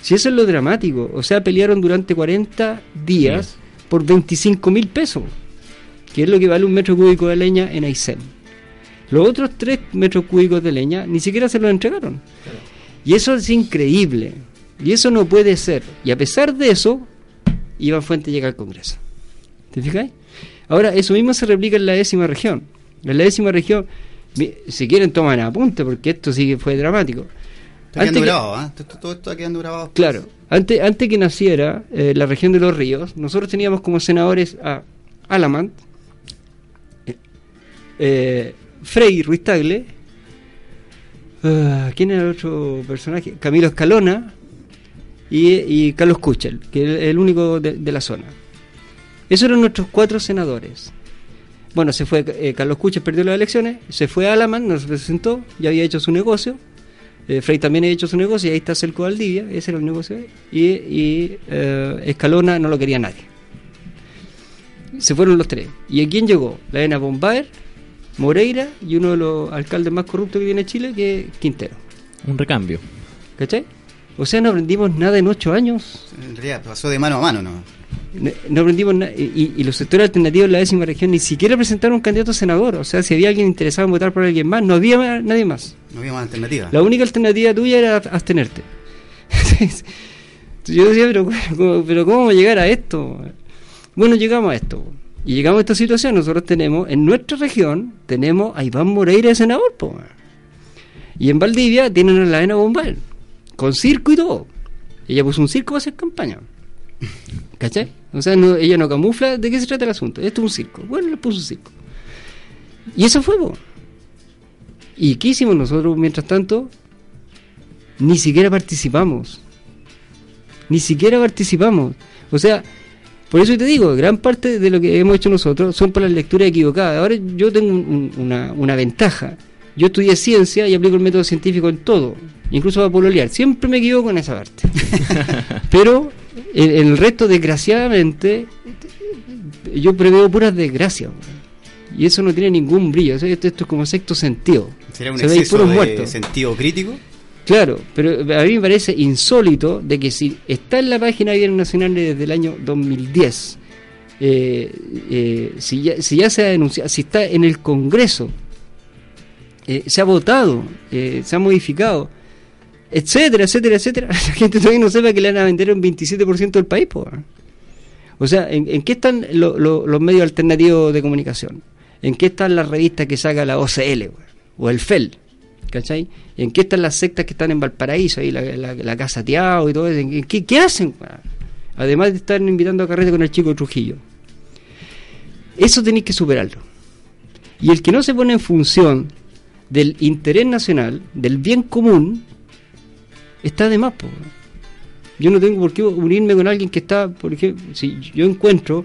Si eso es lo dramático, o sea, pelearon durante 40 días por 25 mil pesos, que es lo que vale un metro cúbico de leña en Aysén. Los otros 3 metros cúbicos de leña ni siquiera se los entregaron. Y eso es increíble. Y eso no puede ser. Y a pesar de eso, Iván Fuente llega al Congreso. ¿Te fijáis? Ahora, eso mismo se replica en la décima región. En la décima región, si quieren toman apunte, porque esto sí que fue dramático. Está quedando Antes que- grabado, ¿ah? Todo- Todo esto está quedando grabado. Claro, antes, antes que naciera eh, la región de los ríos, nosotros teníamos como senadores a Alamant, eh, eh, Frei Ruiz Tagle, ah, ¿quién era el otro personaje? Camilo Escalona y, Carlos Kuchel, que es el único de, la zona. Esos eran nuestros cuatro senadores. Bueno, se fue eh, Carlos Kuchel, perdió las elecciones, se fue a Alamant, nos presentó, ya había hecho su negocio, eh, Frey también ha hecho su negocio y ahí está Celco Valdivia, ese era el negocio. Y, eh, Escalona no lo quería nadie. Se fueron los tres. ¿Y a quién llegó? La Ena Bombaer, Moreira y uno de los alcaldes más corruptos que tiene Chile, que es Quintero. Un recambio. ¿Cachai? O sea, no aprendimos nada en ocho años. En realidad, pasó de mano a mano, ¿no? No, no aprendimos nada. Y, y los sectores alternativos de la décima región ni siquiera presentaron un candidato a senador. O sea, si había alguien interesado en votar por alguien más, no había nadie más. No había más alternativa. La única alternativa tuya era abstenerte. Yo decía, pero, ¿cómo- pero ¿cómo vamos a llegar a esto? Bueno, llegamos a esto. Y llegamos a esta situación. Nosotros tenemos, en nuestra región, tenemos a Iván Moreira de senador. po. Y en Valdivia tienen a la Ena Bombal. Con circo y todo. Ella puso un circo para hacer campaña. ¿Cachai? O sea, ella no camufla de qué se trata el asunto. Esto es un circo. Bueno, le puso un circo. Y eso fue, po. ¿Y qué hicimos nosotros mientras tanto? Ni siquiera participamos. Ni siquiera participamos. O sea, por eso te digo, gran parte de lo que hemos hecho nosotros son por las lecturas equivocadas. Ahora yo tengo un- un- una, una ventaja. Yo estudié ciencia y aplico el método científico en todo, incluso para pololear. Siempre me equivoco en esa parte. Pero en, en el resto, desgraciadamente, yo preveo puras desgracias. Y eso no tiene ningún brillo. Esto, esto es como sexto sentido. ¿Sería un Se exceso de muertos. sentido crítico? Claro, pero a mí me parece insólito de que si está en la página de Bienes Nacionales desde el año 2010, eh, eh, si, ya, se ha denunciado, si está en el Congreso, eh, se ha votado, eh, se ha modificado, etcétera, etcétera, etcétera, la gente todavía no sepa que le van a vender un 27% del país. po. O sea, ¿en, qué están lo- lo- los medios alternativos de comunicación? ¿En qué están las revistas que saca la OCL o el FEL? ¿Cachai? ¿En qué están las sectas que están en Valparaíso, ahí la, la, Casa Tiao y todo eso? ¿En qué, hacen? Además de estar invitando a carrete con el chico Trujillo. Eso tenéis que superarlo. Y el que no se pone en función del interés nacional, del bien común, está de más. po. Yo no tengo por qué unirme con alguien que está, por ejemplo, si yo encuentro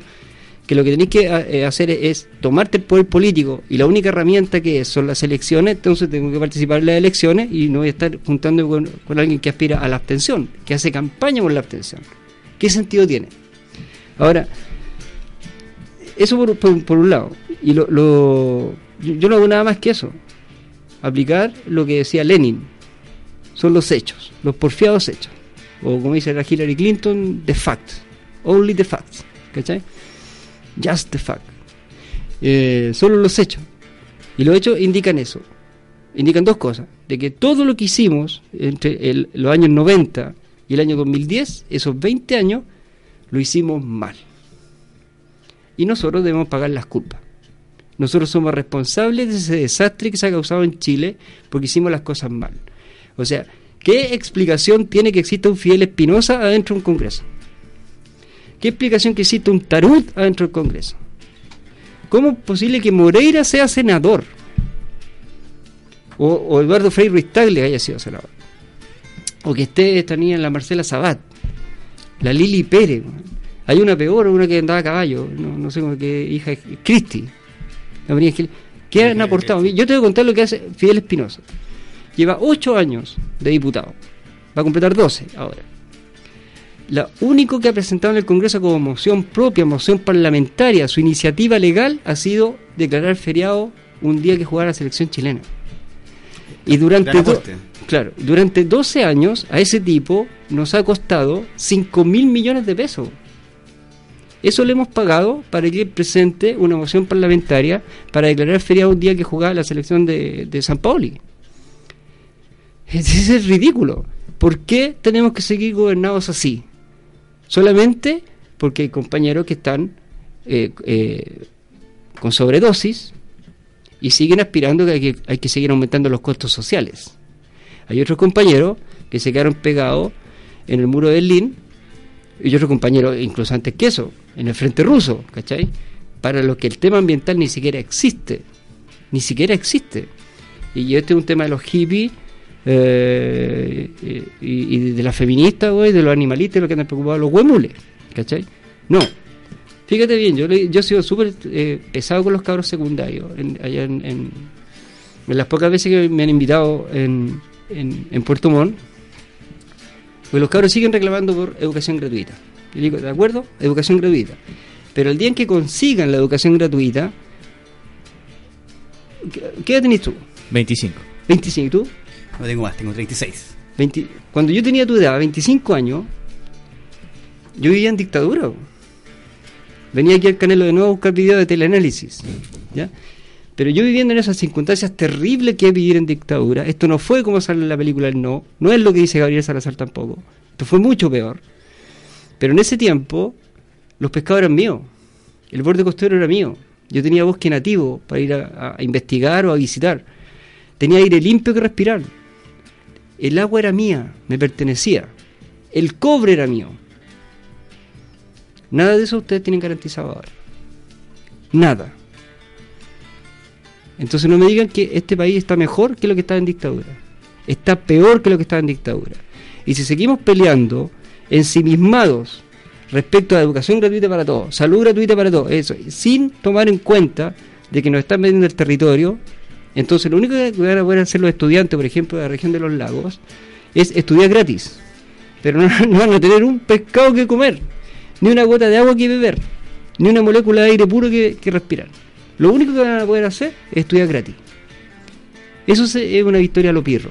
que lo que tenéis que eh, hacer es tomarte el poder político y la única herramienta que es son las elecciones, entonces tengo que participar en las elecciones y no voy a estar juntando con, alguien que aspira a la abstención, que hace campaña por la abstención. ¿Qué sentido tiene? Ahora, eso por, por- un lado. Y lo, lo- yo no hago nada más que eso. Aplicar lo que decía Lenin. Son los hechos, los porfiados hechos. O como dice la Hillary Clinton, the facts. Only the facts. ¿Cachai? Just the fact. Eh, solo los hechos. Y los hechos indican eso. Indican dos cosas. De que todo lo que hicimos entre los años 90 y el año 2010, esos 20 años, lo hicimos mal. Y nosotros debemos pagar las culpas. Nosotros somos responsables de ese desastre que se ha causado en Chile porque hicimos las cosas mal. O sea, ¿qué explicación tiene que exista un Fidel Espinosa adentro de un Congreso? ¿Qué explicación que exista un Tarut adentro del Congreso? ¿Cómo es posible que Moreira sea senador? O, o Eduardo Frei Ruiz Tagle haya sido senador. O que esté esta niña, la Marcela Sabat, la Lili Pérez. Hay una peor, una que andaba a caballo, no, no sé cómo que hija de Cristi. La María. ¿Qué han aportado? Yo te voy a contar lo que hace Fidel Espinosa. Lleva ocho años de diputado. Va a completar 12 ahora. La único que ha presentado en el Congreso como moción propia, moción parlamentaria, su iniciativa legal ha sido declarar feriado un día que jugara la selección chilena. Y durante, do- claro, durante 12 años a ese tipo nos ha costado 5 mil millones de pesos. Eso le hemos pagado para que presente una moción parlamentaria para declarar feriado un día que jugaba la selección de, de San Pauli. Ese es ridículo. ¿Por qué tenemos que seguir gobernados así? Solamente porque hay compañeros que están eh, eh, con sobredosis y siguen aspirando que hay, que hay que seguir aumentando los costos sociales. Hay otros compañeros que se quedaron pegados en el muro de Berlín y otros compañeros, incluso antes que eso, en el frente ruso, ¿cachai? Para los que el tema ambiental ni siquiera existe, ni siquiera existe. Y este es un tema de los hippies eh, y, y de las feministas, güey, de los animalistas, los que andan preocupados, los huemules, ¿cachai? No. Fíjate bien, yo, yo he sido súper eh, pesado con los cabros secundarios, en- allá en, en, en las pocas veces que me han invitado en, en, Puerto Montt, pues los cabros siguen reclamando por educación gratuita. Yo digo, ¿de acuerdo? Educación gratuita. Pero el día en que consigan la educación gratuita, ¿qué, edad tenés tú? 25. 25, ¿y tú? No tengo más, tengo 36. 20 cuando yo tenía tu edad, 25 años, yo vivía en dictadura. Venía aquí al Canelo de nuevo a buscar videos de teleanálisis. ¿ya? Pero yo viviendo en esas circunstancias terribles que es vivir en dictadura, esto no fue como sale en la película El No, no es lo que dice Gabriel Salazar tampoco, esto fue mucho peor. Pero en ese tiempo, los pescados eran míos, el borde costero era mío, yo tenía bosque nativo para ir a investigar o a visitar, tenía aire limpio que respirar, el agua era mía, me pertenecía, el cobre era mío. Nada de eso ustedes tienen garantizado ahora. Nada. Entonces no me digan que este país está mejor que lo que estaba en dictadura. Está peor que lo que estaba en dictadura. Y si seguimos peleando ensimismados respecto a educación gratuita para todos, salud gratuita para todos, eso, sin tomar en cuenta de que nos están vendiendo el territorio, entonces lo único que van a poder hacer los estudiantes, por ejemplo, de la región de los lagos, es estudiar gratis. Pero no, van a tener un pescado que comer, ni una gota de agua que beber, ni una molécula de aire puro que, respirar. Lo único que van a poder hacer es estudiar gratis. Eso es una victoria a lo pirro.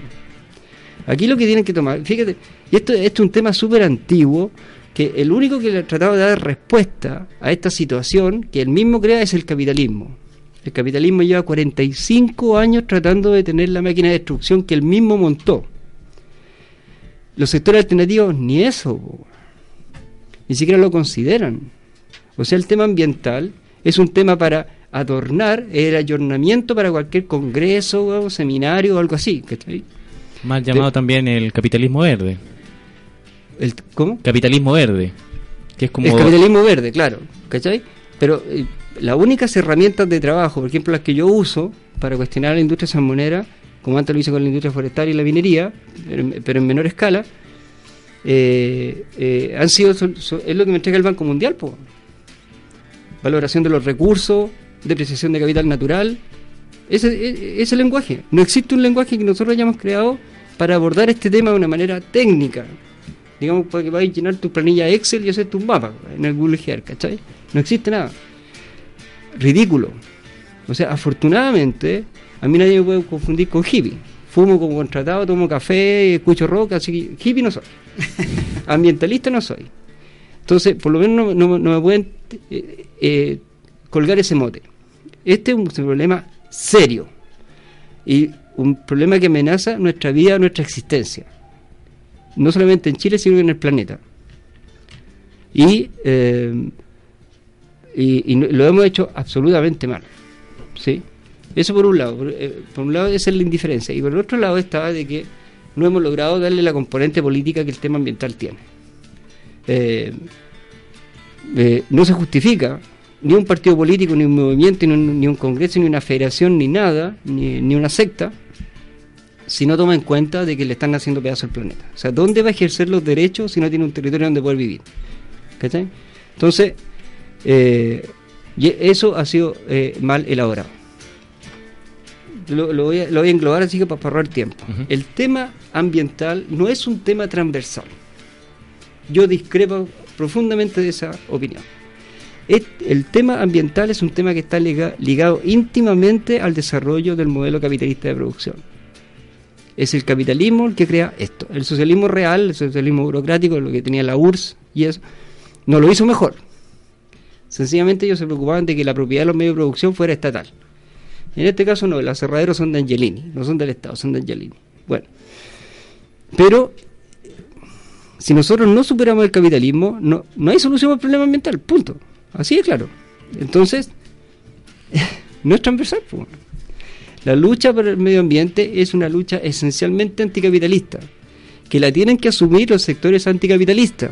Aquí lo que tienen que tomar, fíjate, y esto, esto es un tema súper antiguo, que el único que le ha tratado de dar respuesta a esta situación que él mismo crea es el capitalismo. El capitalismo lleva 45 años tratando de tener la máquina de destrucción que él mismo montó. Los sectores alternativos ni eso, ni siquiera lo consideran. O sea, el tema ambiental es un tema para adornar el ayornamiento para cualquier congreso o seminario o algo así. ¿cachai? Mal llamado también el capitalismo verde. ¿El, ¿Cómo? Capitalismo verde. Que es como. El capitalismo verde, claro, ¿cachai? Pero eh, las únicas herramientas de trabajo, por ejemplo, las que yo uso para cuestionar la industria salmonera, como antes lo hice con la industria forestal y la minería, pero, en- menor escala, eh, eh, han sido es lo que me entrega el Banco Mundial, po. valoración de los recursos, depreciación de capital natural. Ese, e- ese lenguaje. No existe un lenguaje que nosotros hayamos creado para abordar este tema de una manera técnica. Digamos, para que vayas a llenar tu planilla Excel y hacer tu mapa en el Google Earth, ¿cachai? No existe nada. Ridículo. O sea, afortunadamente, a mí nadie me puede confundir con hippie. Fumo como contratado, tomo café, escucho rock, así que hippie no soy. Ambientalista no soy. Entonces, por lo menos no, no- no me pueden eh, eh, colgar ese mote. Este es un problema serio y un problema que amenaza nuestra vida, nuestra existencia. No solamente en Chile, sino en el planeta. Y, eh, y, y lo hemos hecho absolutamente mal. ¿sí? Eso por un lado. Por, eh, por un lado esa es la indiferencia. Y por el otro lado está de que no hemos logrado darle la componente política que el tema ambiental tiene. Eh, eh, no se justifica ni un partido político, ni un movimiento, ni un, ni un congreso, ni una federación, ni nada, ni, ni una secta, si no toma en cuenta de que le están haciendo pedazo al planeta. O sea, ¿dónde va a ejercer los derechos si no tiene un territorio donde poder vivir? ¿Cachai? Entonces, eh, y eso ha sido eh, mal elaborado. Lo, lo voy a, lo voy a englobar así que para ahorrar tiempo. El tema ambiental no es un tema transversal. Yo discrepo profundamente de esa opinión. El tema ambiental es un tema que está liga- ligado íntimamente al desarrollo del modelo capitalista de producción. Es el capitalismo el que crea esto. El socialismo real, el socialismo burocrático, lo que tenía la URSS y eso, no lo hizo mejor. Sencillamente ellos se preocupaban de que la propiedad de los medios de producción fuera estatal. En este caso no, los aserraderos son de Angelini, no son del Estado, son de Angelini. Bueno, pero si nosotros no superamos el capitalismo, no, no hay solución al problema ambiental, punto. Así de claro. Entonces, no es transversal. La lucha por el medio ambiente es una lucha esencialmente anticapitalista, que la tienen que asumir los sectores anticapitalistas.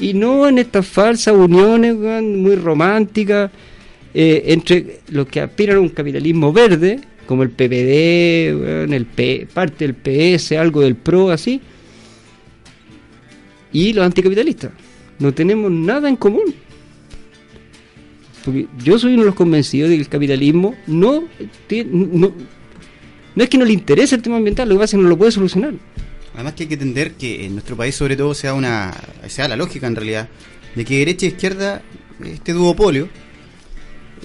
Y no en estas falsas uniones muy románticas eh, entre los que aspiran a un capitalismo verde, como el PPD, el parte del PS, algo del PRO, así, y los anticapitalistas. No tenemos nada en común. Porque yo soy uno de los convencidos de que el capitalismo no, no, no es que no le interese el tema ambiental, lo que pasa es que no lo puede solucionar. Además que hay que entender que en nuestro país sobre todo sea una sea la lógica en realidad de que derecha e izquierda este duopolio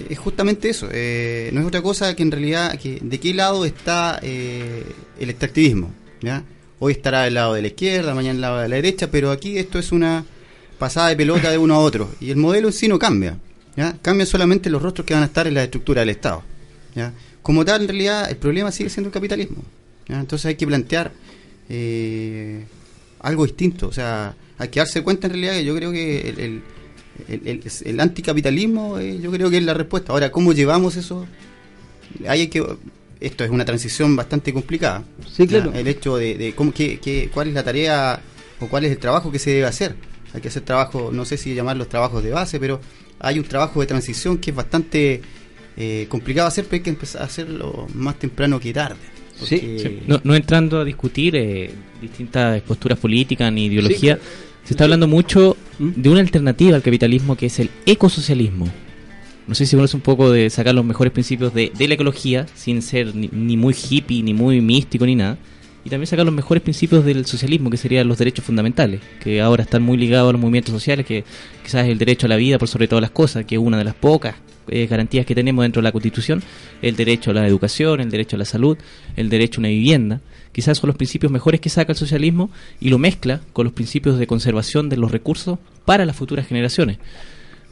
es justamente eso eh, no es otra cosa que en realidad que de qué lado está eh, el extractivismo ¿ya? hoy estará del lado de la izquierda mañana del lado de la derecha pero aquí esto es una pasada de pelota de uno a otro y el modelo en sí no cambia ¿ya? cambian solamente los rostros que van a estar en la estructura del Estado ¿ya? como tal en realidad el problema sigue siendo el capitalismo entonces hay que plantear eh, algo distinto. O sea, hay que darse cuenta en realidad que yo creo que el, el, el- anticapitalismo, eh, yo creo que es la respuesta. Ahora, ¿cómo llevamos eso? Hay que. Esto es una transición bastante complicada. Sí, claro. El hecho de, de cómo, qué, qué- cuál es la tarea o cuál es el trabajo que se debe hacer. Hay que hacer trabajo, no sé si llamarlos trabajos de base, pero hay un trabajo de transición que es bastante eh, complicado hacer, pero hay que empezar a hacerlo más temprano que tarde. Porque- Sí, No, no entrando a discutir eh, distintas posturas políticas ni ideología, Sí, se está hablando mucho de una alternativa al capitalismo que es el ecosocialismo. No sé si conoce un poco de sacar los mejores principios de, de la ecología, sin ser ni, ni muy hippie, ni muy místico, ni nada. Y también sacar los mejores principios del socialismo, que serían los derechos fundamentales, que ahora están muy ligados a los movimientos sociales, que quizás el derecho a la vida por sobre todas las cosas, que es una de las pocas eh, garantías que tenemos dentro de la Constitución, el derecho a la educación, el derecho a la salud, el derecho a una vivienda. Quizás son los principios mejores que saca el socialismo y lo mezcla con los principios de conservación de los recursos para las futuras generaciones.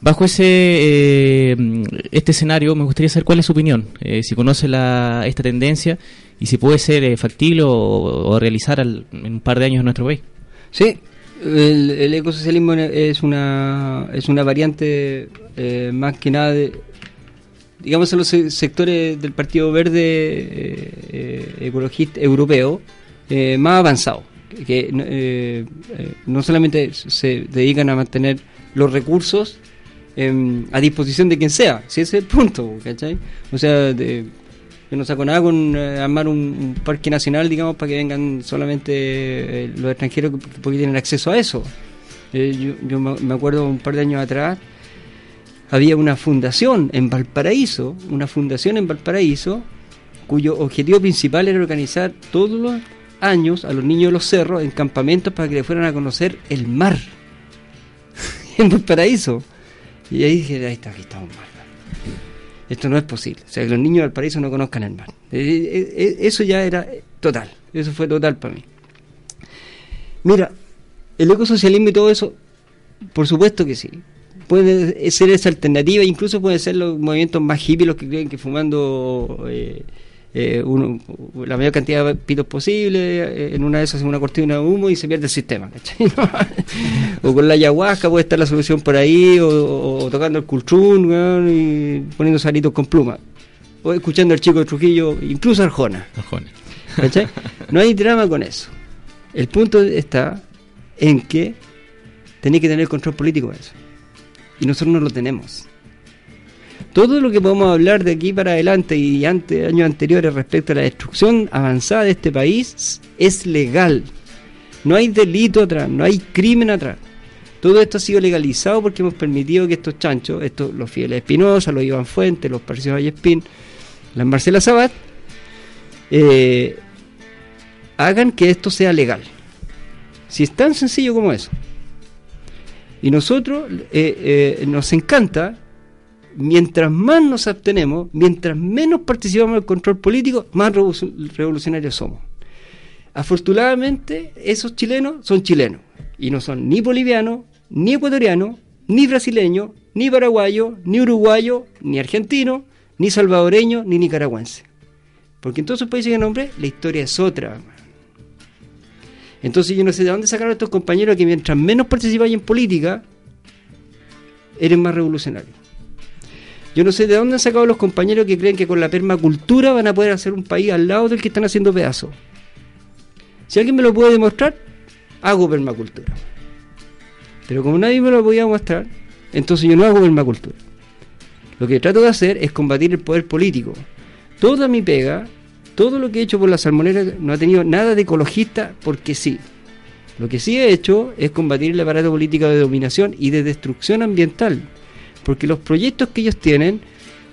Bajo ese eh, este escenario, me gustaría saber cuál es su opinión, eh, si conoce la, esta tendencia y si puede ser eh, factible o, realizar al- en un par de años en nuestro país. Sí, el, el ecosocialismo es una, es una variante eh, más que nada de, digamos, en los se- sectores del Partido Verde eh, eh, ecologista europeo eh, más avanzado, que, eh, no solamente se dedican a mantener los recursos em, a disposición de quien sea, si es el punto, ¿cachai? O sea, de, yo no saco nada con eh, armar un, parque nacional, digamos, para que vengan solamente los extranjeros que- porque tienen acceso a eso. Yo me acuerdo un par de años atrás había una fundación en Valparaíso, una fundación en Valparaíso, cuyo objetivo principal era organizar todos los años a los niños de los cerros en campamentos para que le fueran a conocer el mar en Valparaíso. Y ahí dije, ahí está, aquí estamos mal. Esto no es posible. O sea, que los niños de Valparaíso no conozcan el mar. Eh, eh, eh, Eso ya era total. Eso fue total para mí. Mira, el ecosocialismo y todo eso, por supuesto que sí. Puede ser esa alternativa, incluso pueden ser los movimientos más hippies los que creen que fumando eh, eh, uno- la mayor cantidad de pitos posible, eh, en una de esas en una cortina de humo y se pierde el sistema. ¿cachai? o con la ayahuasca puede estar la solución por ahí, o, o- o tocando el cultrún weón, y poniendo salitos con pluma. O escuchando al chico de Trujillo, incluso Arjona. Arjona. ¿Cachai? No hay drama con eso. El punto está en que tenéis que tener control político de eso. Y nosotros no lo tenemos. Todo lo que podemos hablar de aquí para adelante y ante, años anteriores respecto a la destrucción avanzada de este país es legal. No hay delito atrás, no hay crimen atrás. Todo esto ha sido legalizado porque hemos permitido que estos chanchos, estos, los Fieles Espinosa, los Iván Fuentes, los Parcios Vallespín, las Marcela Sabat, eh, hagan que esto sea legal. Si es tan sencillo como eso. Y nosotros eh, eh, nos encanta, mientras más nos abstenemos, mientras menos participamos en el control político, más revolucion- revolucionarios somos. Afortunadamente, esos chilenos son chilenos. Y no son ni bolivianos, ni ecuatorianos, ni brasileños, ni paraguayos, ni uruguayos, ni argentinos, ni salvadoreños, ni nicaragüenses. Porque en todos esos países que nombré, la historia es otra. Entonces yo no sé de dónde sacaron estos compañeros que mientras menos participáis en política, eres más revolucionario. Yo no sé de dónde han sacado los compañeros que creen que con la permacultura van a poder hacer un país al lado del que están haciendo pedazos. Si alguien me lo puede demostrar, hago permacultura. Pero como nadie me lo podía mostrar, entonces yo no hago permacultura. Lo que trato de hacer es combatir el poder político. Toda mi pega, todo lo que he hecho por la salmonera no ha tenido nada de ecologista porque sí. Lo que sí he hecho es combatir el aparato político de dominación y de destrucción ambiental. Porque los proyectos que ellos tienen,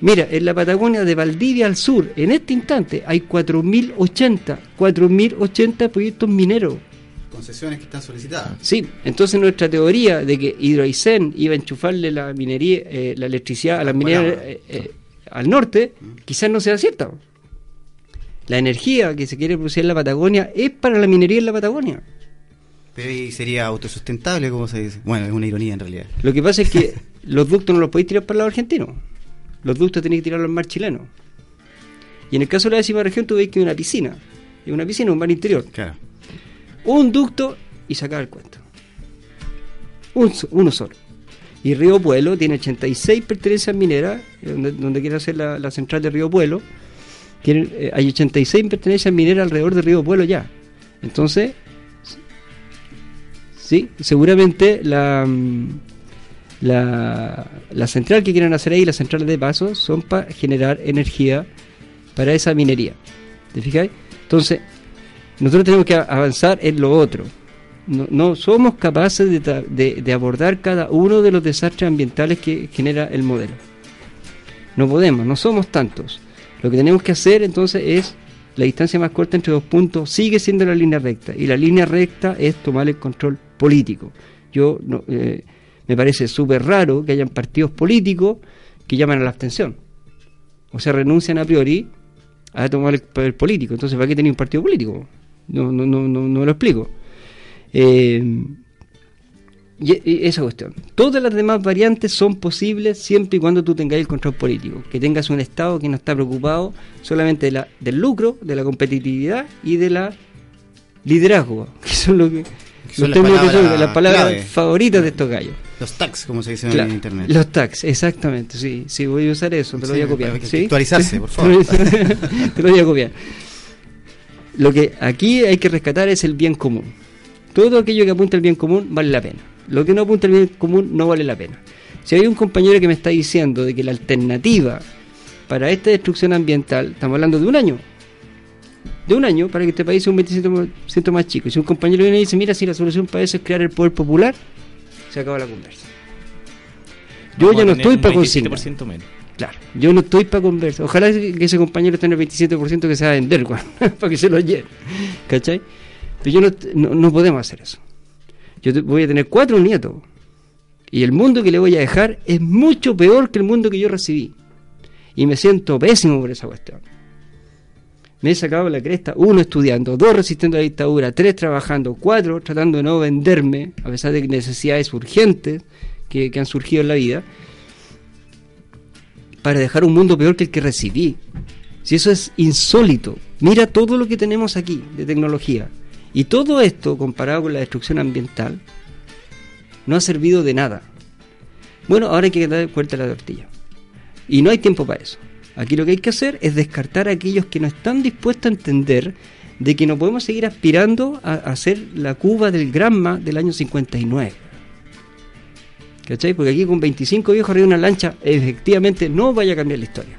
mira, en la Patagonia de Valdivia al sur, en este instante hay 4.080, 4.080 proyectos mineros. Concesiones que están solicitadas. Sí, entonces nuestra teoría de que Hidroaicén iba a enchufarle la minería, eh, la electricidad a las mineras eh, eh, al norte, quizás no sea cierta. La energía que se quiere producir en la Patagonia es para la minería en la Patagonia. Pero ahí sería autosustentable, como se dice. Bueno, es una ironía en realidad. Lo que pasa es que los ductos no los podéis tirar para el lado argentino. Los ductos tenéis que tirarlos al mar chileno. Y en el caso de la décima región, tú veis que hay una piscina. Es una piscina, un mar interior. Claro. Un ducto y sacar el cuento. Un uno solo. Y Río Pueblo tiene 86 pertenencias mineras, eh, donde, donde quiere hacer la, la central de Río Pueblo. Eh, hay 86 pertenencias mineras alrededor de Río Pueblo ya. Entonces, sí, seguramente la, mm, la, central que quieren hacer ahí, las centrales de paso, son para generar energía para esa minería. ¿Te fijáis? Entonces, nosotros tenemos que avanzar en lo otro. No, no somos capaces de- de abordar cada uno de los desastres ambientales que genera el modelo. No podemos, no somos tantos. Lo que tenemos que hacer entonces es la distancia más corta entre dos puntos sigue siendo la línea recta y la línea recta es tomar el control político. Yo no, eh, me parece súper raro que hayan partidos políticos que llaman a la abstención. O sea, renuncian a priori a tomar el poder político. Entonces, ¿para qué tenéis un partido político? No, no, no, no, no lo explico. Eh, y, esa cuestión. Todas las demás variantes son posibles siempre y cuando tú tengas el control político. Que tengas un Estado que no está preocupado solamente de la, del lucro, de la competitividad y de la liderazgo. Que son, lo que, son los las términos que son palabras las palabras clave. favoritas de estos gallos. Los tags, como se dice Claro, en internet. Los tags, exactamente, sí, sí, voy a usar eso, te lo voy a copiar. actualizarse, por favor. te lo voy a copiar. Lo que aquí hay que rescatar es el bien común. Todo aquello que apunta al bien común vale la pena. Lo que no apunta al bien común no vale la pena. Si hay un compañero que me está diciendo de que la alternativa para esta destrucción ambiental, estamos hablando de un año, de un año para que este país sea un 27% más chico. Y si un compañero viene y dice, mira, si la solución para eso es crear el poder popular, se acaba la conversa. Yo Vamos ya no estoy para consignar. 27% menos. Claro, yo no estoy para conversar. Ojalá que ese compañero tenga el 27% que se va a vender, para que se lo lleve. ¿Cachai? Pero yo no, no, no podemos hacer eso. Yo voy a tener cuatro nietos. Y el mundo que le voy a dejar es mucho peor que el mundo que yo recibí. Y me siento pésimo por esa cuestión. Me he sacado la cresta, uno estudiando, dos resistiendo a la dictadura, tres trabajando, cuatro tratando de no venderme, a pesar de necesidades urgentes que, que han surgido en la vida, para dejar un mundo peor que el que recibí. Si eso es insólito, mira todo lo que tenemos aquí de tecnología. Y todo esto, comparado con la destrucción ambiental, no ha servido de nada. Bueno, ahora hay que dar vuelta a la tortilla. Y no hay tiempo para eso. Aquí lo que hay que hacer es descartar a aquellos que no están dispuestos a entender de que no podemos seguir aspirando a, ser la Cuba del Granma del año 59. ¿Cachai? Porque aquí con 25 viejos arriba de una lancha, efectivamente no vaya a cambiar la historia.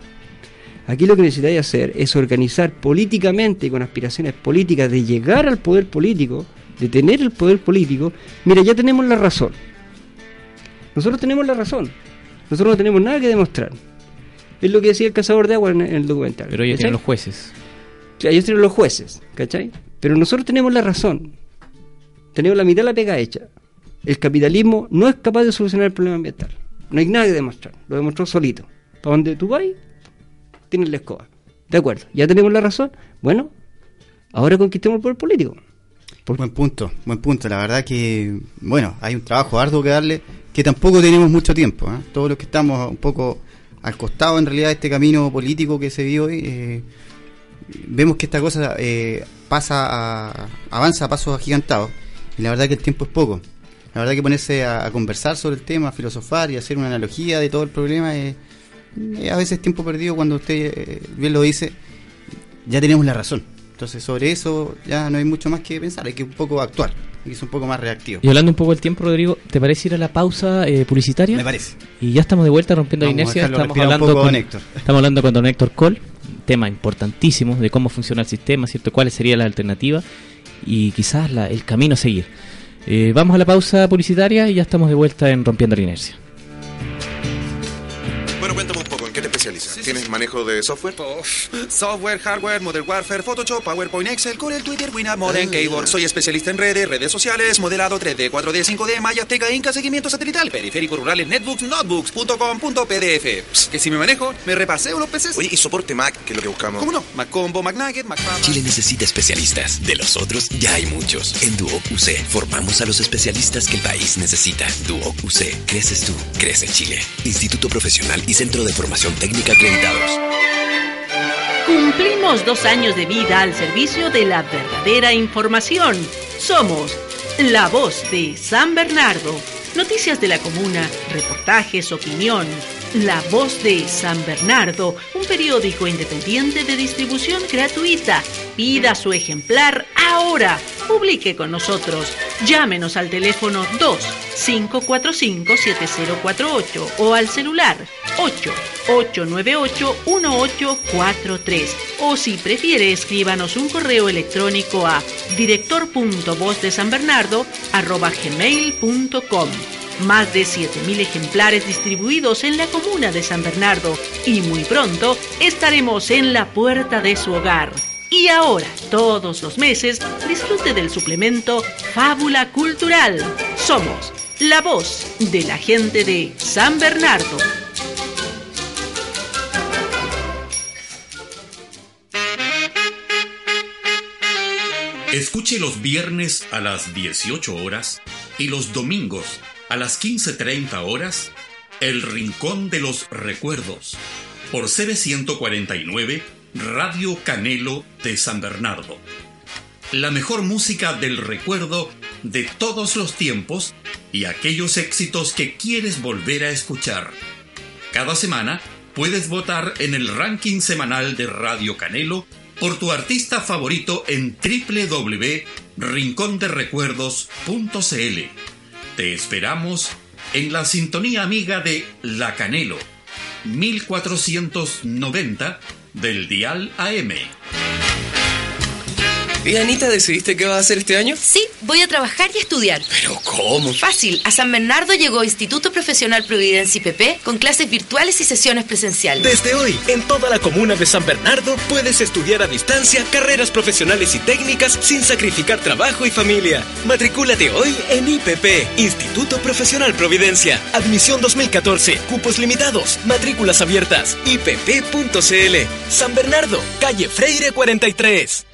Aquí lo que necesitáis hacer es organizar políticamente y con aspiraciones políticas de llegar al poder político, de tener el poder político. Mira, ya tenemos la razón. Nosotros tenemos la razón. Nosotros no tenemos nada que demostrar. Es lo que decía el cazador de agua en, en el documental. Pero ellos ¿cachai? tienen los jueces. O sea, ellos tienen los jueces, ¿cachai? Pero nosotros tenemos la razón. Tenemos la mitad de la pega hecha. El capitalismo no es capaz de solucionar el problema ambiental. No hay nada que demostrar. Lo demostró solito. Para donde tú vas, tienes la escoba. De acuerdo, ya tenemos la razón. Bueno, ahora conquistemos el poder político. Buen punto, buen punto. La verdad que, bueno, hay un trabajo arduo que darle, que tampoco tenemos mucho tiempo. ¿eh? Todos los que estamos un poco al costado en realidad de este camino político que se vive hoy, eh, vemos que esta cosa eh, pasa a, avanza a pasos agigantados. Y la verdad que el tiempo es poco. La verdad que ponerse a, a conversar sobre el tema, a filosofar y hacer una analogía de todo el problema es a veces tiempo perdido cuando usted eh, bien lo dice, ya tenemos la razón. Entonces sobre eso ya no hay mucho más que pensar, hay que un poco actuar, hay que ser un poco más reactivo. Y hablando un poco del tiempo, Rodrigo, ¿te parece ir a la pausa eh, publicitaria? Me parece. Y ya estamos de vuelta rompiendo Vamos la inercia. Estamos hablando, con, Héctor. estamos hablando con don Héctor Cole, tema importantísimo de cómo funciona el sistema, ¿cierto? ¿Cuáles serían las alternativas? Y quizás la- el camino a seguir. Eh, vamos a la pausa publicitaria y ya estamos de vuelta en Rompiendo la Inercia. ¿Tienes manejo de software? Software, hardware, Modern Warfare, Photoshop, PowerPoint, Excel, Corel, Twitter, Winamp, Modem, Ah. Keyboard. Soy especialista en redes, redes sociales, modelado 3D, 4D, 5D, Maya, Teca, Inca, seguimiento satelital, periféricos rurales, netbooks, notebooks.com.pdf. Pss, Que si me manejo, me repaseo los PCs. Oye, ¿y soporte Mac, que es lo que buscamos? ¿Cómo no? Mac Combo, Mac Nugget, Mac Papa. Chile necesita especialistas. De los otros ya hay muchos. En Duoc UC formamos a los especialistas que el país necesita. Duoc UC. Creces tú, crece Chile. Instituto Profesional y Centro de Formación Técnica Cumplimos dos años de vida al servicio de la verdadera información. Somos la voz de San Bernardo. Noticias de la comuna, reportajes, opinión. La voz de San Bernardo, un periódico independiente de distribución gratuita. Pida su ejemplar ahora. Publique con nosotros. Llámenos al teléfono 2 545 7048 o al celular 8 898 1843 o si prefiere escríbanos un correo electrónico a director.vozdesanbernardo arroba gmail.com más de 7.000 ejemplares distribuidos en la comuna de San Bernardo y muy pronto estaremos en la puerta de su hogar. Y ahora, todos los meses, disfrute del suplemento Fábula Cultural. Somos la voz de la gente de San Bernardo. Escuche los viernes a las 18 horas y los domingos a las 15.30 horas El Rincón de los Recuerdos por CB149 Radio Canelo de San Bernardo. La mejor música del recuerdo de todos los tiempos y aquellos éxitos que quieres volver a escuchar. Cada semana puedes votar en el ranking semanal de Radio Canelo por tu artista favorito en www.rinconderecuerdos.cl. Te esperamos en la sintonía amiga de La Canelo, 1490 del Dial AM. ¿Y Anita, decidiste qué vas a hacer este año? Sí, voy a trabajar y estudiar. ¿Pero cómo? Fácil, a San Bernardo llegó Instituto Profesional Providencia IPP con clases virtuales y sesiones presenciales. Desde hoy, en toda la comuna de San Bernardo, puedes estudiar a distancia carreras profesionales y técnicas sin sacrificar trabajo y familia. Matricúlate hoy en IPP, Instituto Profesional Providencia. Admisión 2014, cupos limitados, matrículas abiertas, ipp.cl. San Bernardo, calle Freire 43.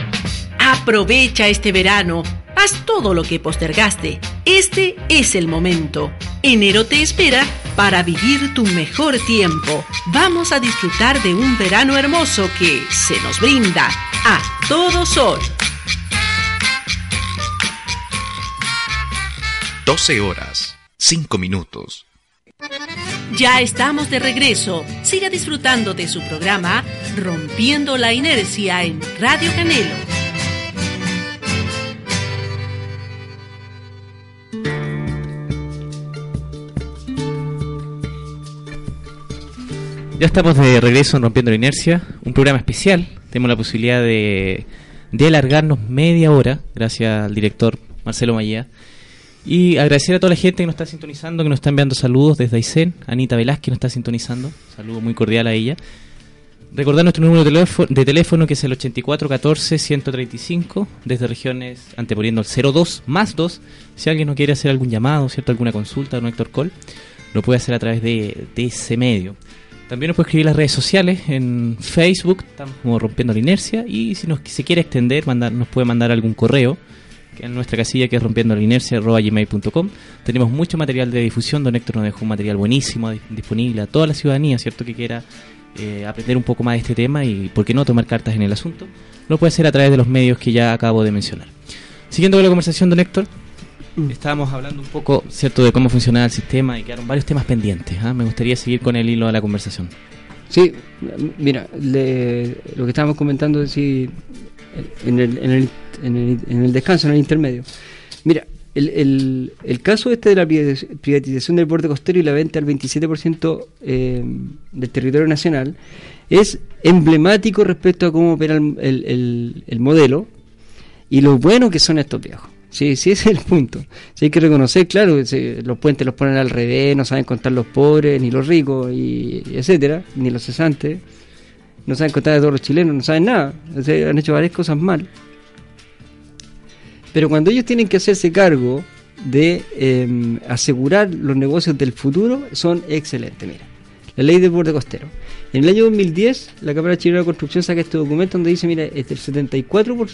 Aprovecha este verano. Haz todo lo que postergaste. Este es el momento. Enero te espera para vivir tu mejor tiempo. Vamos a disfrutar de un verano hermoso que se nos brinda a todo sol. 12 horas, 5 minutos. Ya estamos de regreso. Siga disfrutando de su programa Rompiendo la Inercia en Radio Canelo. Ya estamos de regreso en Rompiendo la Inercia, un programa especial. Tenemos la posibilidad de, alargarnos media hora, gracias al director Marcelo Mayea. Y agradecer a toda la gente que nos está sintonizando, que nos está enviando saludos desde Aysén. Anita Velázquez nos está sintonizando. Saludo muy cordial a ella. Recordar nuestro número de teléfono, de teléfono que es el 8414-135, desde regiones anteponiendo el 02 más 2. Si alguien no quiere hacer algún llamado, ¿cierto? alguna consulta, un Héctor Call, lo puede hacer a través de ese medio. También nos puede escribir las redes sociales, en Facebook, estamos como rompiendo la inercia, y si nos, se quiere extender, mandar, nos puede mandar algún correo, que en nuestra casilla que es rompiendo la inercia. Tenemos mucho material de difusión, don Héctor nos dejó un material buenísimo, disponible a toda la ciudadanía, ¿cierto? Que quiera eh, aprender un poco más de este tema y, ¿por qué no, tomar cartas en el asunto? Lo puede hacer a través de los medios que ya acabo de mencionar. Siguiendo con la conversación, don Héctor, estábamos hablando un poco, ¿cierto?, de cómo funcionaba el sistema y quedaron varios temas pendientes. ¿ah? Me gustaría seguir con el hilo de la conversación. Sí, mira, le- lo que estábamos comentando en el, en, el, en, el, en el descanso, en el intermedio. Mira, el, el, el caso este de la privatiz- privatización del borde costero y la venta al 27% eh, del territorio nacional es emblemático respecto a cómo opera el, el- el- el modelo y lo bueno que son estos viejos. Sí, sí, ese es el punto. Sí, hay que reconocer, claro, se- los puentes los ponen al revés, no saben contar los pobres, ni los ricos, y, etcétera, ni los cesantes. No saben contar de todos los chilenos, no saben nada. O sea, han hecho varias cosas mal. Pero cuando ellos tienen que hacerse cargo de eh, asegurar los negocios del futuro, son excelentes. Mira, la ley del borde costero. En el año 2010, la Cámara Chilena de Construcción saca este documento donde dice, mira, este el 74 por,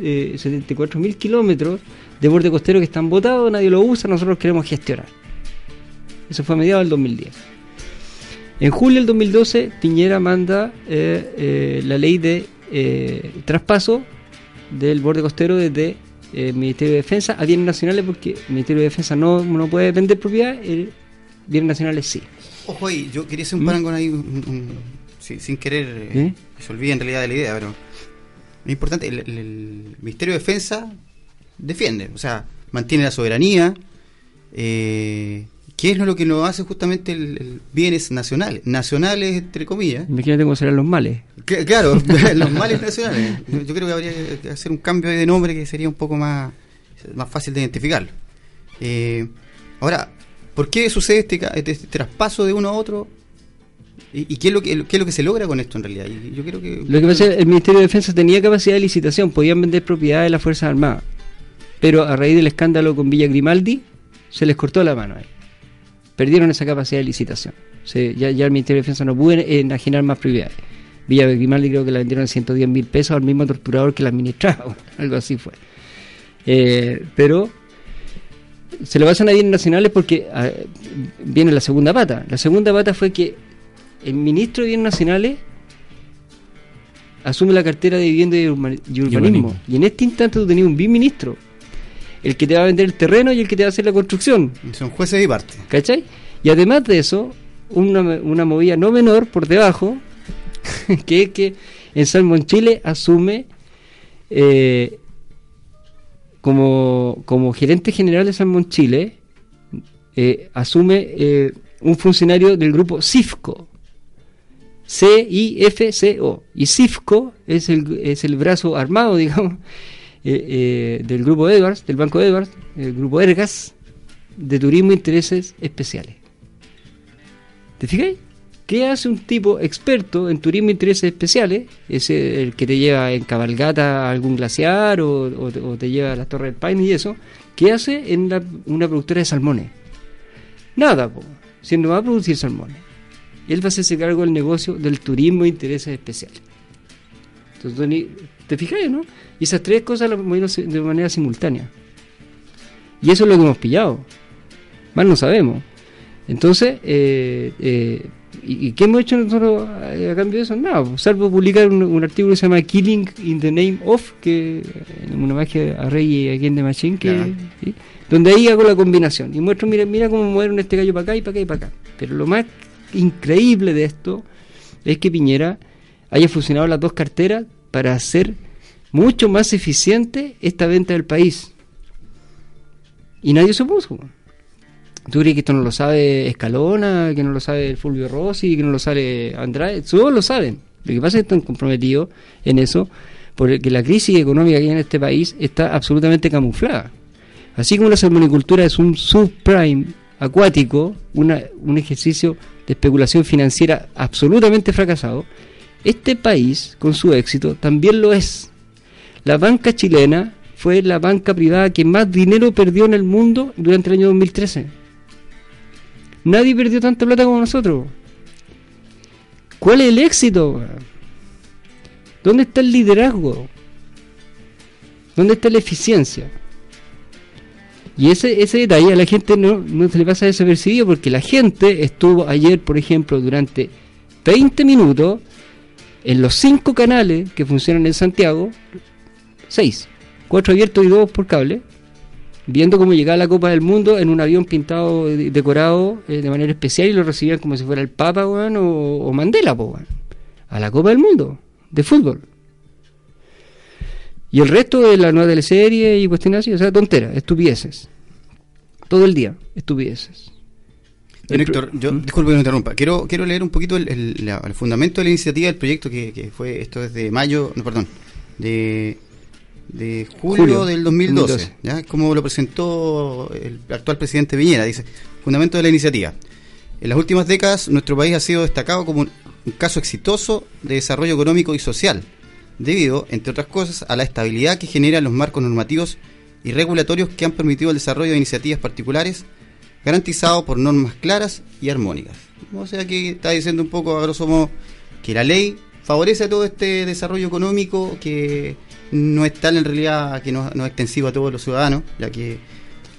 eh, 74 mil kilómetros de borde costero que están votados, nadie lo usa, nosotros queremos gestionar. Eso fue a mediados del 2010. En julio del 2012, Piñera manda eh, eh, la ley de eh, traspaso del borde costero desde el Ministerio de Defensa a bienes nacionales porque el Ministerio de Defensa no, no puede vender propiedad, el bienes nacionales sí. Ojo ahí, yo quería hacer un parangón ahí, un- un- sí, sin querer, que se olvide en realidad de la idea, pero es importante, el, el- el Ministerio de Defensa defiende, o sea, mantiene la soberanía, eh, que es lo que nos hace justamente el, el bienes nacionales, nacionales entre comillas. Imagínate cómo serán los males. Que- Claro, los males nacionales. Yo, creo que habría que hacer un cambio de nombre que sería un poco más, más fácil de identificarlo. Eh, ahora, ¿por qué sucede este, este- este traspaso de uno a otro? ¿Y, qué, es lo que, es lo que se logra con esto en realidad? Yo creo que... Lo que pasa es que el Ministerio de Defensa tenía capacidad de licitación, podían vender propiedades de las Fuerzas Armadas, pero a raíz del escándalo con Villa Grimaldi se les cortó la mano ahí. Perdieron esa capacidad de licitación. Ya, ya el Ministerio de Defensa no pudo enajenar más propiedades. Villa Grimaldi creo que la vendieron en 110 mil pesos al mismo torturador que la administraba, bueno, algo así fue. Eh, pero se lo basan a bienes nacionales porque ah, viene la segunda pata. La segunda pata fue que el ministro de Bienes Nacionales asume la cartera de vivienda y, urbanismo. urbanismo. Y en este instante tú tenías un biministro. El que te va a vender el terreno y el que te va a hacer la construcción. Son jueces y parte. ¿Cachai? Y además de eso, una, una movida no menor por debajo, que es que en Salmon Chile asume eh, como, como gerente general de Salmon Chile, eh, asume eh, un funcionario del grupo CIFCO. C-I-F-C-O. Y CIFCO es el, es el brazo armado, digamos, eh, del grupo Edwards, del Banco Edwards, el grupo Ergas, de turismo e intereses especiales. ¿Te fijas? ¿Qué hace un tipo experto en turismo e intereses especiales? Es el que te lleva en cabalgata a algún glaciar o, te lleva a las Torres del Paine y eso. ¿Qué hace en la- una productora de salmones? Nada, si no va a producir salmones. Él va a hacerse cargo del negocio del turismo e intereses especiales. Entonces, Tony, ¿te fijas, no? Y esas tres cosas las movieron de manera simultánea. Y eso es lo que hemos pillado. Más no sabemos. Entonces, eh, eh, ¿y, y qué hemos hecho nosotros a, a cambio de eso? Nada, pues, salvo publicar un, un artículo que se llama Killing in the Name of, que una magia a Rey aquí en The Machine, que, Claro. ¿sí? donde ahí hago la combinación y muestro, mira, mira cómo mueven este gallo para acá y para acá y para acá. Pero lo más increíble de esto es que Piñera haya fusionado las dos carteras para hacer mucho más eficiente esta venta del país. Y nadie se opuso. ¿Tú crees que esto no lo sabe Escalona, que no lo sabe Fulvio Rossi, que no lo sabe Andrade? Todos lo saben. Lo que pasa es que están comprometidos en eso, porque la crisis económica que hay en este país está absolutamente camuflada. Así como la salmonicultura es un subprime acuático, una- un ejercicio de especulación financiera absolutamente fracasado, este país, con su éxito, también lo es. La banca chilena fue la banca privada que más dinero perdió en el mundo durante el año 2013. Nadie perdió tanta plata como nosotros. ¿Cuál es el éxito? ¿Dónde está el liderazgo? ¿Dónde está la eficiencia? Y ese, ese detalle a la gente no, no se le pasa desapercibido porque la gente estuvo ayer, por ejemplo, durante 20 minutos en los cinco canales que funcionan en Santiago, seis, cuatro abiertos y dos por cable, viendo cómo llegaba la Copa del Mundo en un avión pintado, decorado eh, de manera especial y lo recibían como si fuera el Papa weón, o, o Mandela, a la Copa del Mundo de fútbol. Y el resto de la nueva teleserie y cuestiones así, o sea, tonteras, estupideces. Todo el día, estupideces. Don Héctor, yo, disculpe que me interrumpa. Quiero, quiero leer un poquito el, el- la- el fundamento de la iniciativa del proyecto que, que fue, esto es de mayo, no, perdón, de, de julio, Julio del 2012, 2012. ¿ya? Como lo presentó el actual presidente Viñera, dice, fundamento de la iniciativa. En las últimas décadas, nuestro país ha sido destacado como un, un caso exitoso de desarrollo económico y social, debido, entre otras cosas, a la estabilidad que generan los marcos normativos y regulatorios que han permitido el desarrollo de iniciativas particulares garantizado por normas claras y armónicas. O sea que está diciendo un poco, a grosso modo, que la ley favorece todo este desarrollo económico que no es tal en realidad, que no, no es extensivo a todos los ciudadanos, ya que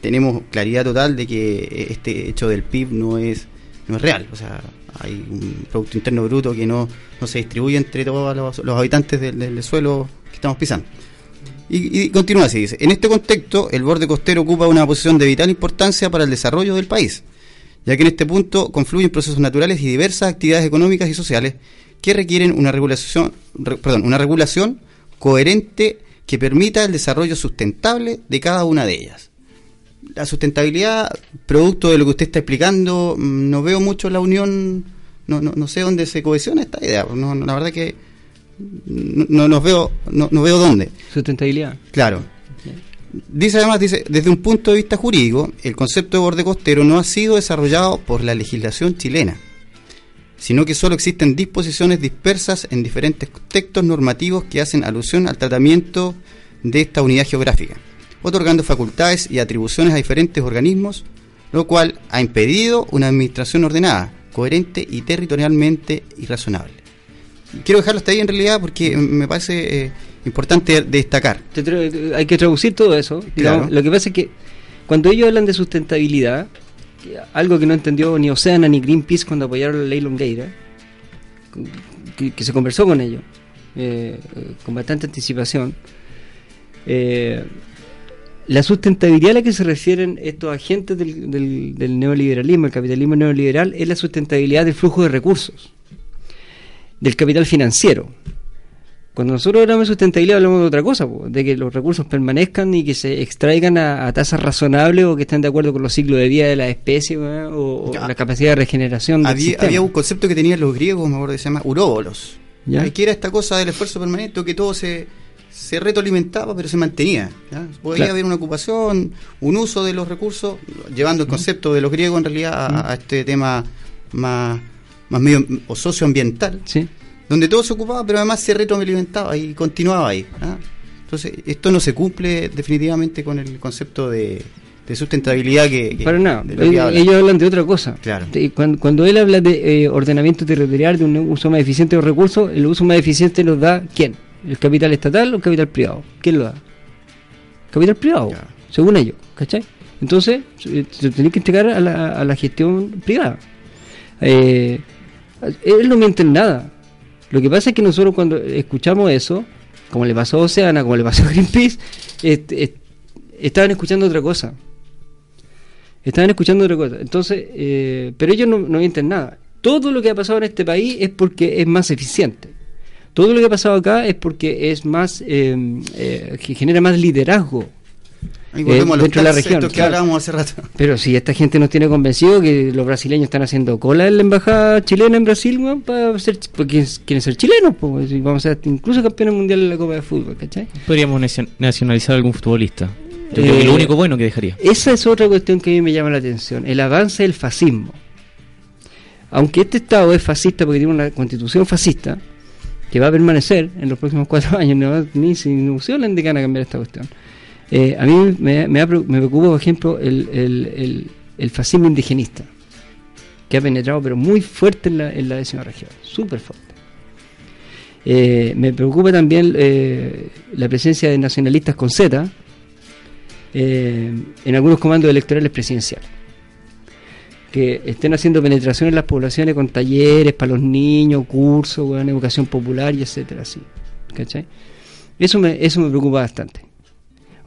tenemos claridad total de que este hecho del PIB no es, no es real. O sea, hay un Producto Interno Bruto que no, no se distribuye entre todos los, habitantes del, suelo que estamos pisando. Y, continúa así, dice, en este contexto el borde costero ocupa una posición de vital importancia para el desarrollo del país, ya que en este punto confluyen procesos naturales y diversas actividades económicas y sociales que requieren una regulación, re- perdón, una regulación coherente que permita el desarrollo sustentable de cada una de ellas. La sustentabilidad, producto de lo que usted está explicando, mm, no veo mucho la unión, no, no, no sé dónde se cohesiona esta idea, no, no, la verdad que no, no, no veo, no, no veo dónde. Sustentabilidad. Claro. Dice además, dice, desde un punto de vista jurídico, el concepto de borde costero no ha sido desarrollado por la legislación chilena, sino que solo existen disposiciones dispersas en diferentes textos normativos que hacen alusión al tratamiento de esta unidad geográfica, otorgando facultades y atribuciones a diferentes organismos, lo cual ha impedido una administración ordenada, coherente y territorialmente y razonable. Quiero dejarlo hasta ahí en realidad porque me parece eh, importante destacar. Hay que traducir todo eso. digamos. Claro. Lo que pasa es que cuando ellos hablan de sustentabilidad, algo que no entendió ni Oceana ni Greenpeace cuando apoyaron la ley Longueira, que, que se conversó con ellos eh, con bastante anticipación, eh, la sustentabilidad a la que se refieren estos agentes del, del- del neoliberalismo, el capitalismo neoliberal, es la sustentabilidad del flujo de recursos, del capital financiero. Cuando nosotros hablamos de sustentabilidad hablamos de otra cosa, de que los recursos permanezcan y que se extraigan a, a tasas razonables o que estén de acuerdo con los ciclos de vida de la especie o, o la capacidad de regeneración del Había, sistema. había un concepto que tenían los griegos, me acuerdo que se llama uróbolos. Ya. Que era esta cosa del esfuerzo permanente, que todo se se retroalimentaba, pero se mantenía. ¿ya? Podía Claro. haber una ocupación, un uso de los recursos, llevando el concepto de los griegos en realidad a, a este tema más, más medio o socioambiental, donde todo se ocupaba, pero además se retroalimentaba y continuaba ahí. ¿ah? Entonces, esto no se cumple definitivamente con el concepto de, de sustentabilidad que, que- Para nada. Ellos, habla. ellos hablan de otra cosa. Claro. Cuando, cuando él habla de eh, ordenamiento territorial, de un uso más eficiente de los recursos, el uso más eficiente lo da ¿quién? ¿El capital estatal o el capital privado? ¿Quién lo da? Capital privado, según ellos, ¿cachai? Entonces, se se tiene que entregar a la, a la gestión privada. Eh, él no miente en nada. Lo que pasa es que nosotros cuando escuchamos eso, como le pasó a Oceana, como le pasó a Greenpeace, est- est- estaban escuchando otra cosa. Estaban escuchando otra cosa. Entonces, eh, pero ellos no, no mienten nada. Todo lo que ha pasado en este país es porque es más eficiente. Todo lo que ha pasado acá es porque es más, eh, eh, que genera más liderazgo eh, a los dentro de la región. que claro. hablábamos hace rato. Pero si esta gente nos tiene convencido que los brasileños están haciendo cola en la embajada chilena en Brasil, para ser, porque quieren ser chilenos, pues, y vamos a ser incluso campeones mundiales en la Copa de Fútbol, ¿cachai? Podríamos nacion- nacionalizar algún futbolista. Yo creo que Eh, lo único bueno que dejaría. Esa es otra cuestión que a mí me llama la atención, el avance del fascismo. Aunque este Estado es fascista porque tiene una constitución fascista, que va a permanecer en los próximos cuatro años, no ni sin ilusiones de que van a cambiar esta cuestión. Eh, a mí me, me, me preocupa, por ejemplo, el, el, el- el fascismo indigenista, que ha penetrado pero muy fuerte en la, en la décima región, súper fuerte. Eh, me preocupa también eh, la presencia de nacionalistas con Z eh, en algunos comandos electorales presidenciales. Que estén haciendo penetración en las poblaciones con talleres para los niños, cursos, weón, educación popular y etcétera, así. ¿Cachai? Eso me, eso me preocupa bastante.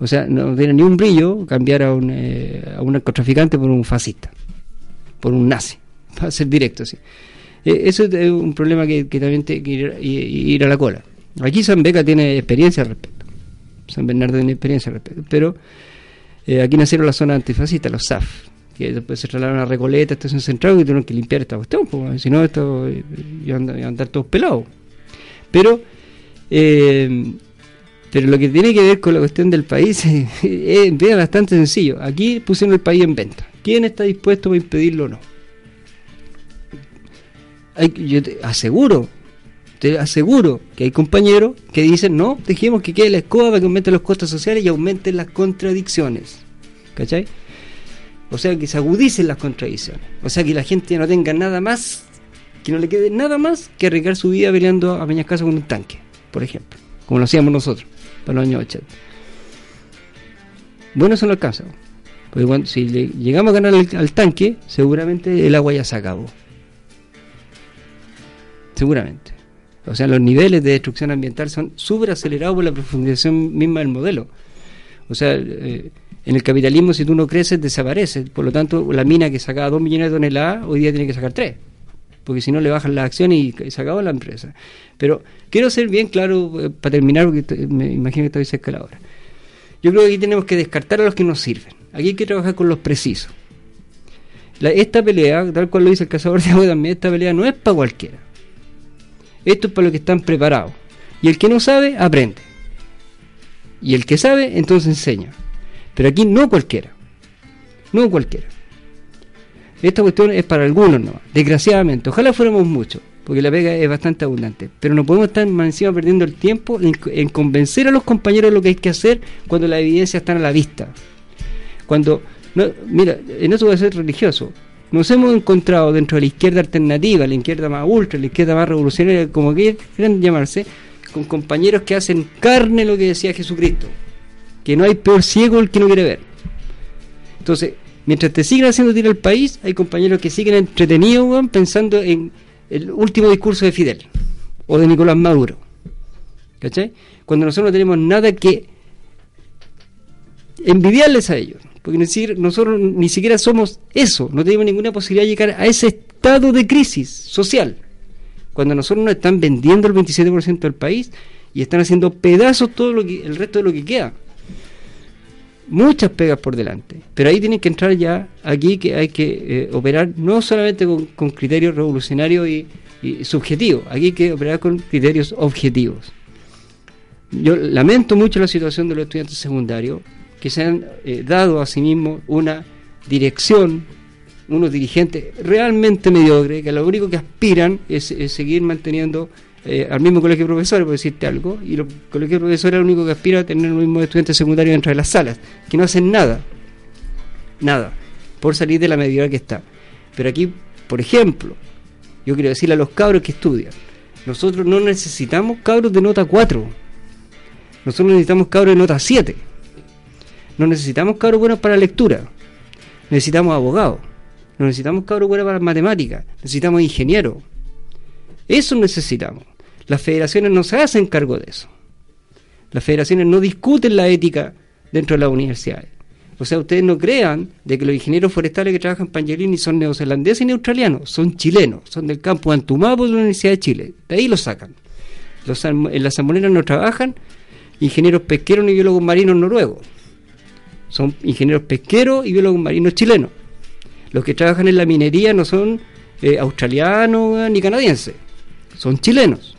O sea, no tiene ni un brillo cambiar a un, eh, a un narcotraficante por un fascista, por un nazi, para ser directo, así. Eh, eso es un problema que, que también tiene que ir, ir a la cola. Aquí San Beca tiene experiencia al respecto. San Bernardo tiene experiencia al respecto. Pero eh, aquí nacieron las zonas antifascistas, los SAF, que después se trasladaron a Recoleta, Estación Central, y tuvieron que limpiar esta cuestión, porque si no, esto eh, iban a andar todos pelados. Pero, eh, pero lo que tiene que ver con la cuestión del país es, es bastante sencillo. Aquí pusieron el país en venta. ¿Quién está dispuesto a impedirlo o no? Yo te aseguro, te aseguro que hay compañeros que dicen, no, dejemos que quede la escoba para que aumenten los costos sociales y aumenten las contradicciones. ¿Cachai? O sea, que se agudicen las contradicciones. O sea, que la gente no tenga nada más, que no le quede nada más que arriesgar su vida peleando a Peñas Casas con un tanque, por ejemplo, como lo hacíamos nosotros para los años 80. Bueno, eso no alcanza. Porque cuando, si le llegamos a ganar al, al tanque, seguramente el agua ya se acabó. Seguramente. O sea, los niveles de destrucción ambiental son súper acelerados por la profundización misma del modelo. O sea, eh, en el capitalismo, si tú no creces, desapareces. Por lo tanto, la mina que sacaba 2 millones de toneladas, hoy día tiene que sacar 3. Porque si no, le bajan las acciones y, se acabó la empresa. Pero quiero ser bien claro, eh, para terminar, porque me imagino que estoy cerca la hora. Yo creo que aquí tenemos que descartar a los que nos sirven. Aquí hay que trabajar con los precisos. Esta pelea, tal cual lo dice el cazador de agua también, esta pelea no es para cualquiera. Esto es para los que están preparados. Y el que no sabe, aprende. Y el que sabe, entonces enseña. Pero aquí no cualquiera. No cualquiera. Esta cuestión es para algunos no. Desgraciadamente. Ojalá fuéramos muchos. Porque la pega es bastante abundante. Pero no podemos estar más encima perdiendo el tiempo en, en convencer a los compañeros de lo que hay que hacer cuando las evidencias están a la vista. Cuando, mira, en eso voy a ser religioso. Nos hemos encontrado dentro de la izquierda alternativa, la izquierda más ultra, la izquierda más revolucionaria, como quieran llamarse, con compañeros que hacen carne lo que decía Jesucristo. Que no hay peor ciego el que no quiere ver. Entonces, mientras te siguen haciendo tirar el país, hay compañeros que siguen entretenidos, pensando en el último discurso de Fidel o de Nicolás Maduro. ¿Cachai? Cuando nosotros no tenemos nada que envidiarles a ellos. Porque nosotros ni siquiera somos eso, no tenemos ninguna posibilidad de llegar a ese estado de crisis social. Cuando nosotros nos están vendiendo el 27% del país y están haciendo pedazos todo lo que, el resto de lo que queda. Muchas pegas por delante. Pero ahí tienen que entrar ya, aquí que hay que eh, operar no solamente con, criterios revolucionarios y, y subjetivos, aquí hay que operar con criterios objetivos. yo lamento mucho la situación de los estudiantes secundarios que se han eh, dado a sí mismos una dirección, unos dirigentes realmente mediocres, que lo único que aspiran es seguir manteniendo eh, al mismo colegio de profesores, por decirte algo, y los colegios de profesores lo único que aspira a tener los mismos estudiantes secundarios dentro de las salas, que no hacen nada, nada, por salir de la mediocridad que está. Pero aquí, por ejemplo, yo quiero decirle a los cabros que estudian, nosotros no necesitamos cabros de nota 4, nosotros necesitamos cabros de nota 7, no necesitamos cabros buenos para lectura, necesitamos abogados, no necesitamos cabros buenos para matemáticas, necesitamos ingenieros. Eso necesitamos. Las federaciones no se hacen cargo de eso. Las federaciones no discuten la ética dentro de las universidades. O sea, ustedes no crean de que los ingenieros forestales que trabajan en Pangelini son neozelandeses ni australianos, son chilenos, son del campo Antumapo de la Universidad de Chile. De ahí los sacan. Los, en las salmoneras no trabajan ingenieros pesqueros ni biólogos marinos noruegos. Son ingenieros pesqueros y biólogos marinos chilenos. Los que trabajan en la minería no son eh, australianos ni canadienses, son chilenos.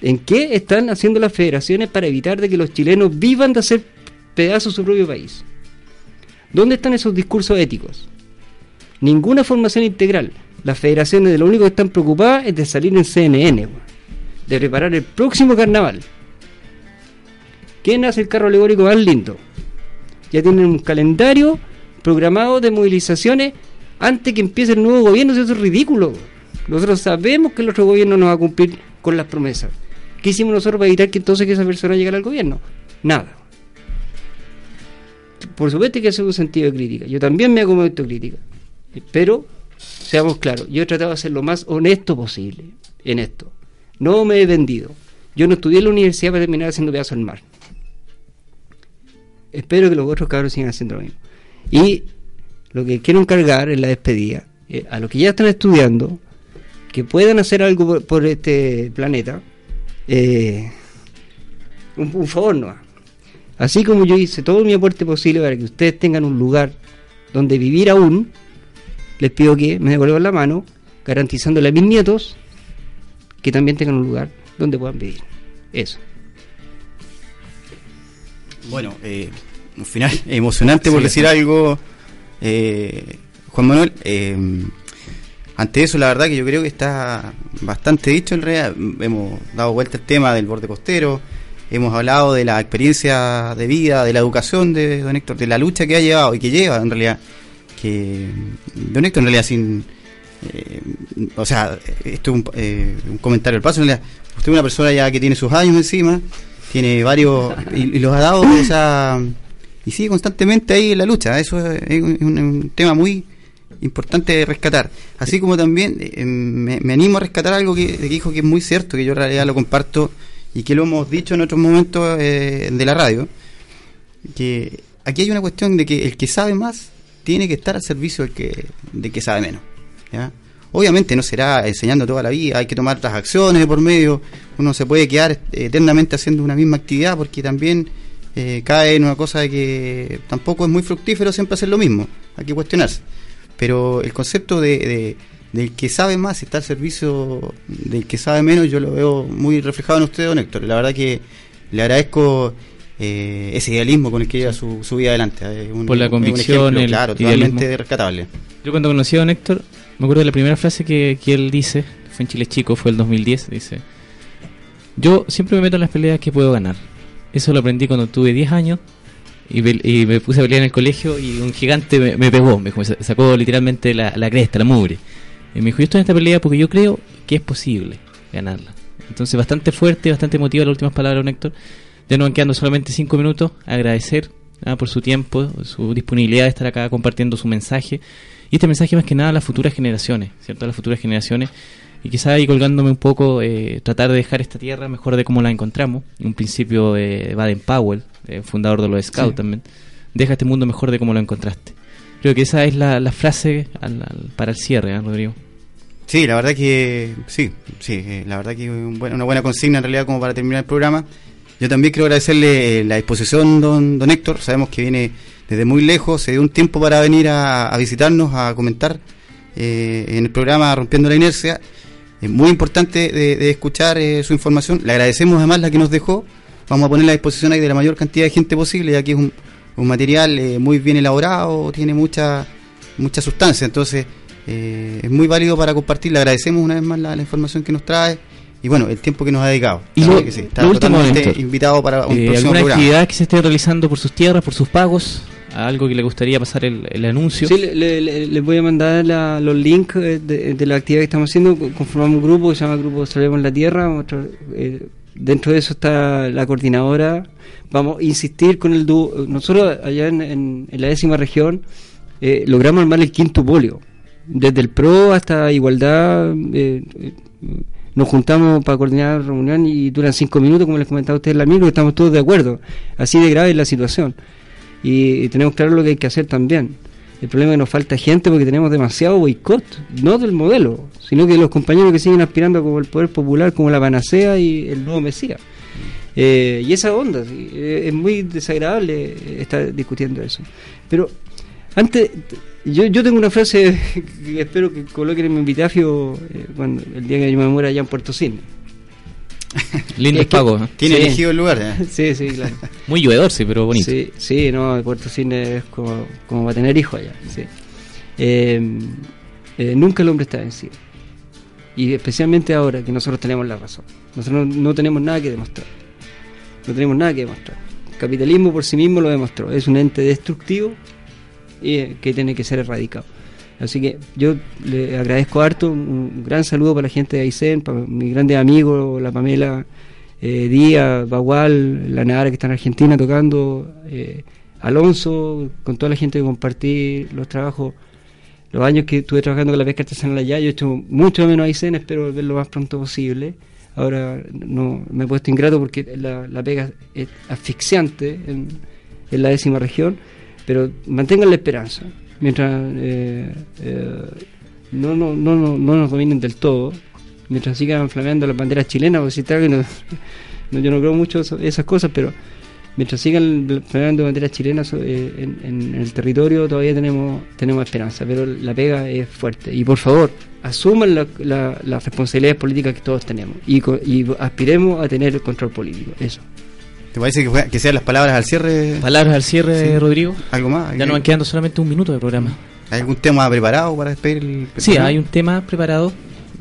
¿En qué están haciendo las federaciones para evitar de que los chilenos vivan de hacer pedazos su propio país? ¿Dónde están esos discursos éticos? Ninguna formación integral. Las federaciones de lo único que están preocupadas es de salir en CNN, de preparar el próximo carnaval. ¿Quién hace el carro alegórico más lindo? Ya tienen un calendario programado de movilizaciones antes que empiece el nuevo gobierno. Eso es ridículo. Nosotros sabemos que el otro gobierno no va a cumplir con las promesas. ¿Qué hicimos nosotros para evitar que entonces que esa persona llegara al gobierno? Nada. Por supuesto que hace un sentido de crítica. Yo también me hago un momento de crítica. Pero, seamos claros, yo he tratado de ser lo más honesto posible en esto. No me he vendido. Yo no estudié en la universidad para terminar haciendo pedazos al mar. Espero que los otros cabros sigan haciendo lo mismo. Y lo que quiero encargar en la despedida, eh, a los que ya están estudiando, que puedan hacer algo por, por este planeta, eh, un, un, favor no. Así como yo hice todo mi aporte posible para que ustedes tengan un lugar donde vivir aún, les pido que me devuelvan la mano, garantizándole a mis nietos que también tengan un lugar donde puedan vivir. Eso. Bueno, eh, un final emocionante por decir algo, eh, Juan Manuel. Eh, ante eso, la verdad que yo creo que está bastante dicho en realidad. Hemos dado vuelta al tema del borde costero, hemos hablado de la experiencia de vida, de la educación de don Héctor, de la lucha que ha llevado y que lleva en realidad. Que don Héctor en realidad sin... Eh, o sea, esto es un, eh, un comentario al paso. En realidad, usted es una persona ya que tiene sus años encima, tiene varios... y, los ha dado esa y sigue constantemente ahí en la lucha. Eso es un tema muy importante rescatar. Así como también eh, me, animo a rescatar algo que, dijo que es muy cierto, que yo en realidad lo comparto y que lo hemos dicho en otros momentos eh, de la radio, que aquí hay una cuestión de que el que sabe más tiene que estar al servicio del que, del que sabe menos. ¿ya? Obviamente no será enseñando toda la vida, hay que tomar otras acciones por medio, uno se puede quedar eternamente haciendo una misma actividad porque también eh, cae en una cosa de que tampoco es muy fructífero siempre hacer lo mismo, hay que cuestionarse. Pero el concepto de, de del que sabe más está al servicio del que sabe menos, yo lo veo muy reflejado en usted, don Héctor. La verdad que le agradezco eh, ese idealismo con el que lleva su, su vida adelante. Un, Por la convicción, ejemplo, claro, totalmente rescatable. Yo cuando conocí a don Héctor, me acuerdo de la primera frase que, que él dice, fue en Chile Chico, fue el 2010, dice, yo siempre me meto en las peleas que puedo ganar. Eso lo aprendí cuando tuve 10 años y, y, me puse a pelear en el colegio y un gigante me, me pegó, me, sacó literalmente la, la, cresta, la mugre. Y me dijo, yo estoy en esta pelea porque yo creo que es posible ganarla. Entonces bastante fuerte, bastante emotiva las últimas palabras, Héctor. Ya nos van quedando solamente 5 minutos. Agradecer ¿ah? por su tiempo, su disponibilidad de estar acá compartiendo su mensaje. Y este mensaje más que nada a las futuras generaciones, ¿cierto? A las futuras generaciones y quizá ahí colgándome un poco, eh, tratar de dejar esta tierra mejor de como la encontramos. Un principio eh, Baden Powell, eh, fundador de los Scouts sí. también. Deja este mundo mejor de como lo encontraste. Creo que esa es la, la frase al, al, para el cierre, ¿eh, Rodrigo. Sí, la verdad que sí, sí, la verdad que un buen, una buena consigna en realidad como para terminar el programa. Yo también quiero agradecerle la disposición, don, don Héctor. Sabemos que viene desde muy lejos, se dio un tiempo para venir a, a visitarnos, a comentar eh, en el programa Rompiendo la Inercia es muy importante de, de escuchar eh, su información. Le agradecemos además la que nos dejó. Vamos a ponerla a disposición ahí de la mayor cantidad de gente posible, ya que es un, un material eh, muy bien elaborado, tiene mucha, mucha sustancia, entonces eh, es muy válido para compartir. Le agradecemos una vez más la, la información que nos trae y bueno, el tiempo que nos ha dedicado. Y lo, que sí, está lo último, invitado para un eh, próximo ¿Alguna programa. actividad que se esté realizando por sus tierras, por sus pagos? ¿Algo que le gustaría pasar el, el anuncio? Sí, le- le- le- les voy a mandar la- los links de, de la actividad que estamos haciendo. Conformamos un grupo que se llama Grupo Salvemos la Tierra. otro, eh, dentro de eso está la coordinadora. Vamos a insistir con el dúo. Nosotros allá en, en- la décima región eh, logramos armar el quinto polio. Desde el PRO hasta Igualdad. eh, eh, nos juntamos para coordinar la reunión y duran cinco minutos, como les comentaba a ustedes la que estamos todos de acuerdo. Así de grave es la situación y tenemos claro lo que hay que hacer también. El problema es que nos falta gente porque tenemos demasiado boicot, no del modelo, sino que los compañeros que siguen aspirando como el poder popular, como la panacea y el nuevo Mesías. Eh, y esa onda, eh, es muy desagradable estar discutiendo eso. Pero antes, yo, yo tengo una frase que espero que coloquen en mi epitafio eh, el día que yo me muera allá en Puerto Cisne. Lindo Es que- pago. Tiene Sí. elegido el lugar. ¿eh? Sí, sí, claro. Muy lluvedor, sí, pero bonito. Sí, sí, no, Puerto Cine es como, como va a tener hijos allá. Sí. Eh, eh, nunca el hombre está vencido. Y especialmente ahora que nosotros tenemos la razón. Nosotros no, no tenemos nada que demostrar. No tenemos nada que demostrar. El capitalismo por sí mismo lo demostró. Es un ente destructivo y eh, que tiene que ser erradicado. Así que yo le agradezco harto, un, gran saludo para la gente de Aysén, para mis grandes amigos, la Pamela eh, Díaz, Bagual, la Nara que está en Argentina tocando, eh, Alonso, con toda la gente que compartí los trabajos, los años que estuve trabajando con la pesca artesanal allá, yo he hecho mucho menos Aysén, espero volver lo más pronto posible. Ahora no me he puesto ingrato porque la, la es asfixiante en, en la décima región, pero mantengan la esperanza. Mientras eh, eh, no, no, no, no, no nos dominen del todo, mientras sigan flameando las banderas chilenas, porque si tal no, no- yo no creo mucho eso- esas cosas, pero mientras sigan flameando banderas chilenas eh, en, el territorio todavía tenemos, tenemos esperanza, pero la pega es fuerte. Y por favor, asuman la- la- las responsabilidades políticas que todos tenemos y, y aspiremos a tener el control político. Eso. ¿Te parece que, fue- que sean las palabras al cierre? Palabras al cierre, Sí. Rodrigo. ¿Algo más? Ya nos van quedando solamente un minuto de programa. ¿Hay algún tema preparado para despedir el Sí, programa? hay un tema preparado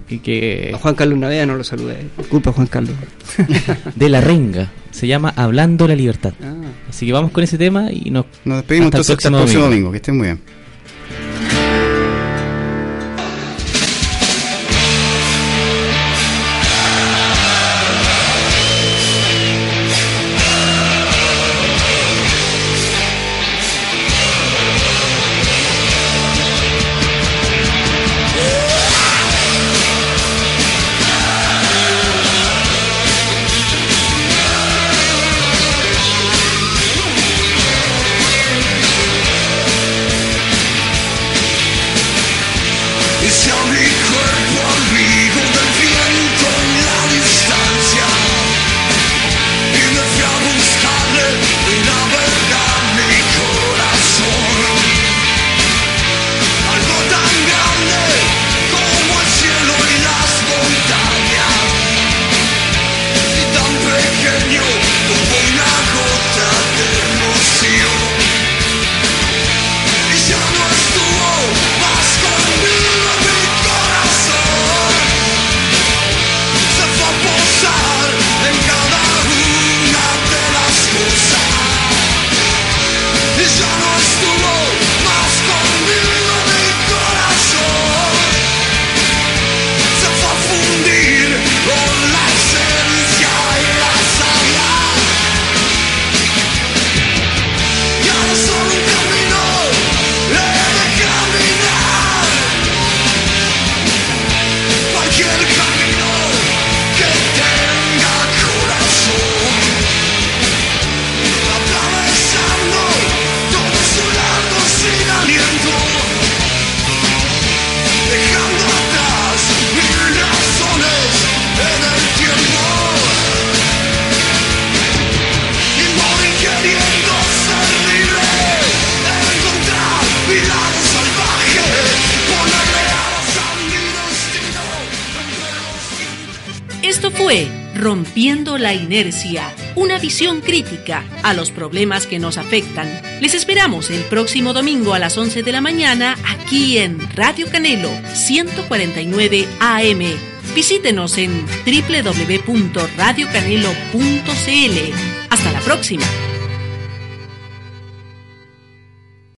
y que A Juan Carlos Navea no lo saludé. Disculpa, Juan Carlos. de la renga. Se llama Hablando la Libertad. Ah. Así que vamos con ese tema y nos, Nos despedimos entonces hasta el próximo domingo. Que estén muy bien. La Inercia, una visión crítica a los problemas que nos afectan. Les esperamos el próximo domingo a las 11 de la mañana aquí en Radio Canelo 149 AM. Visítenos en www.radiocanelo.cl. Hasta la próxima.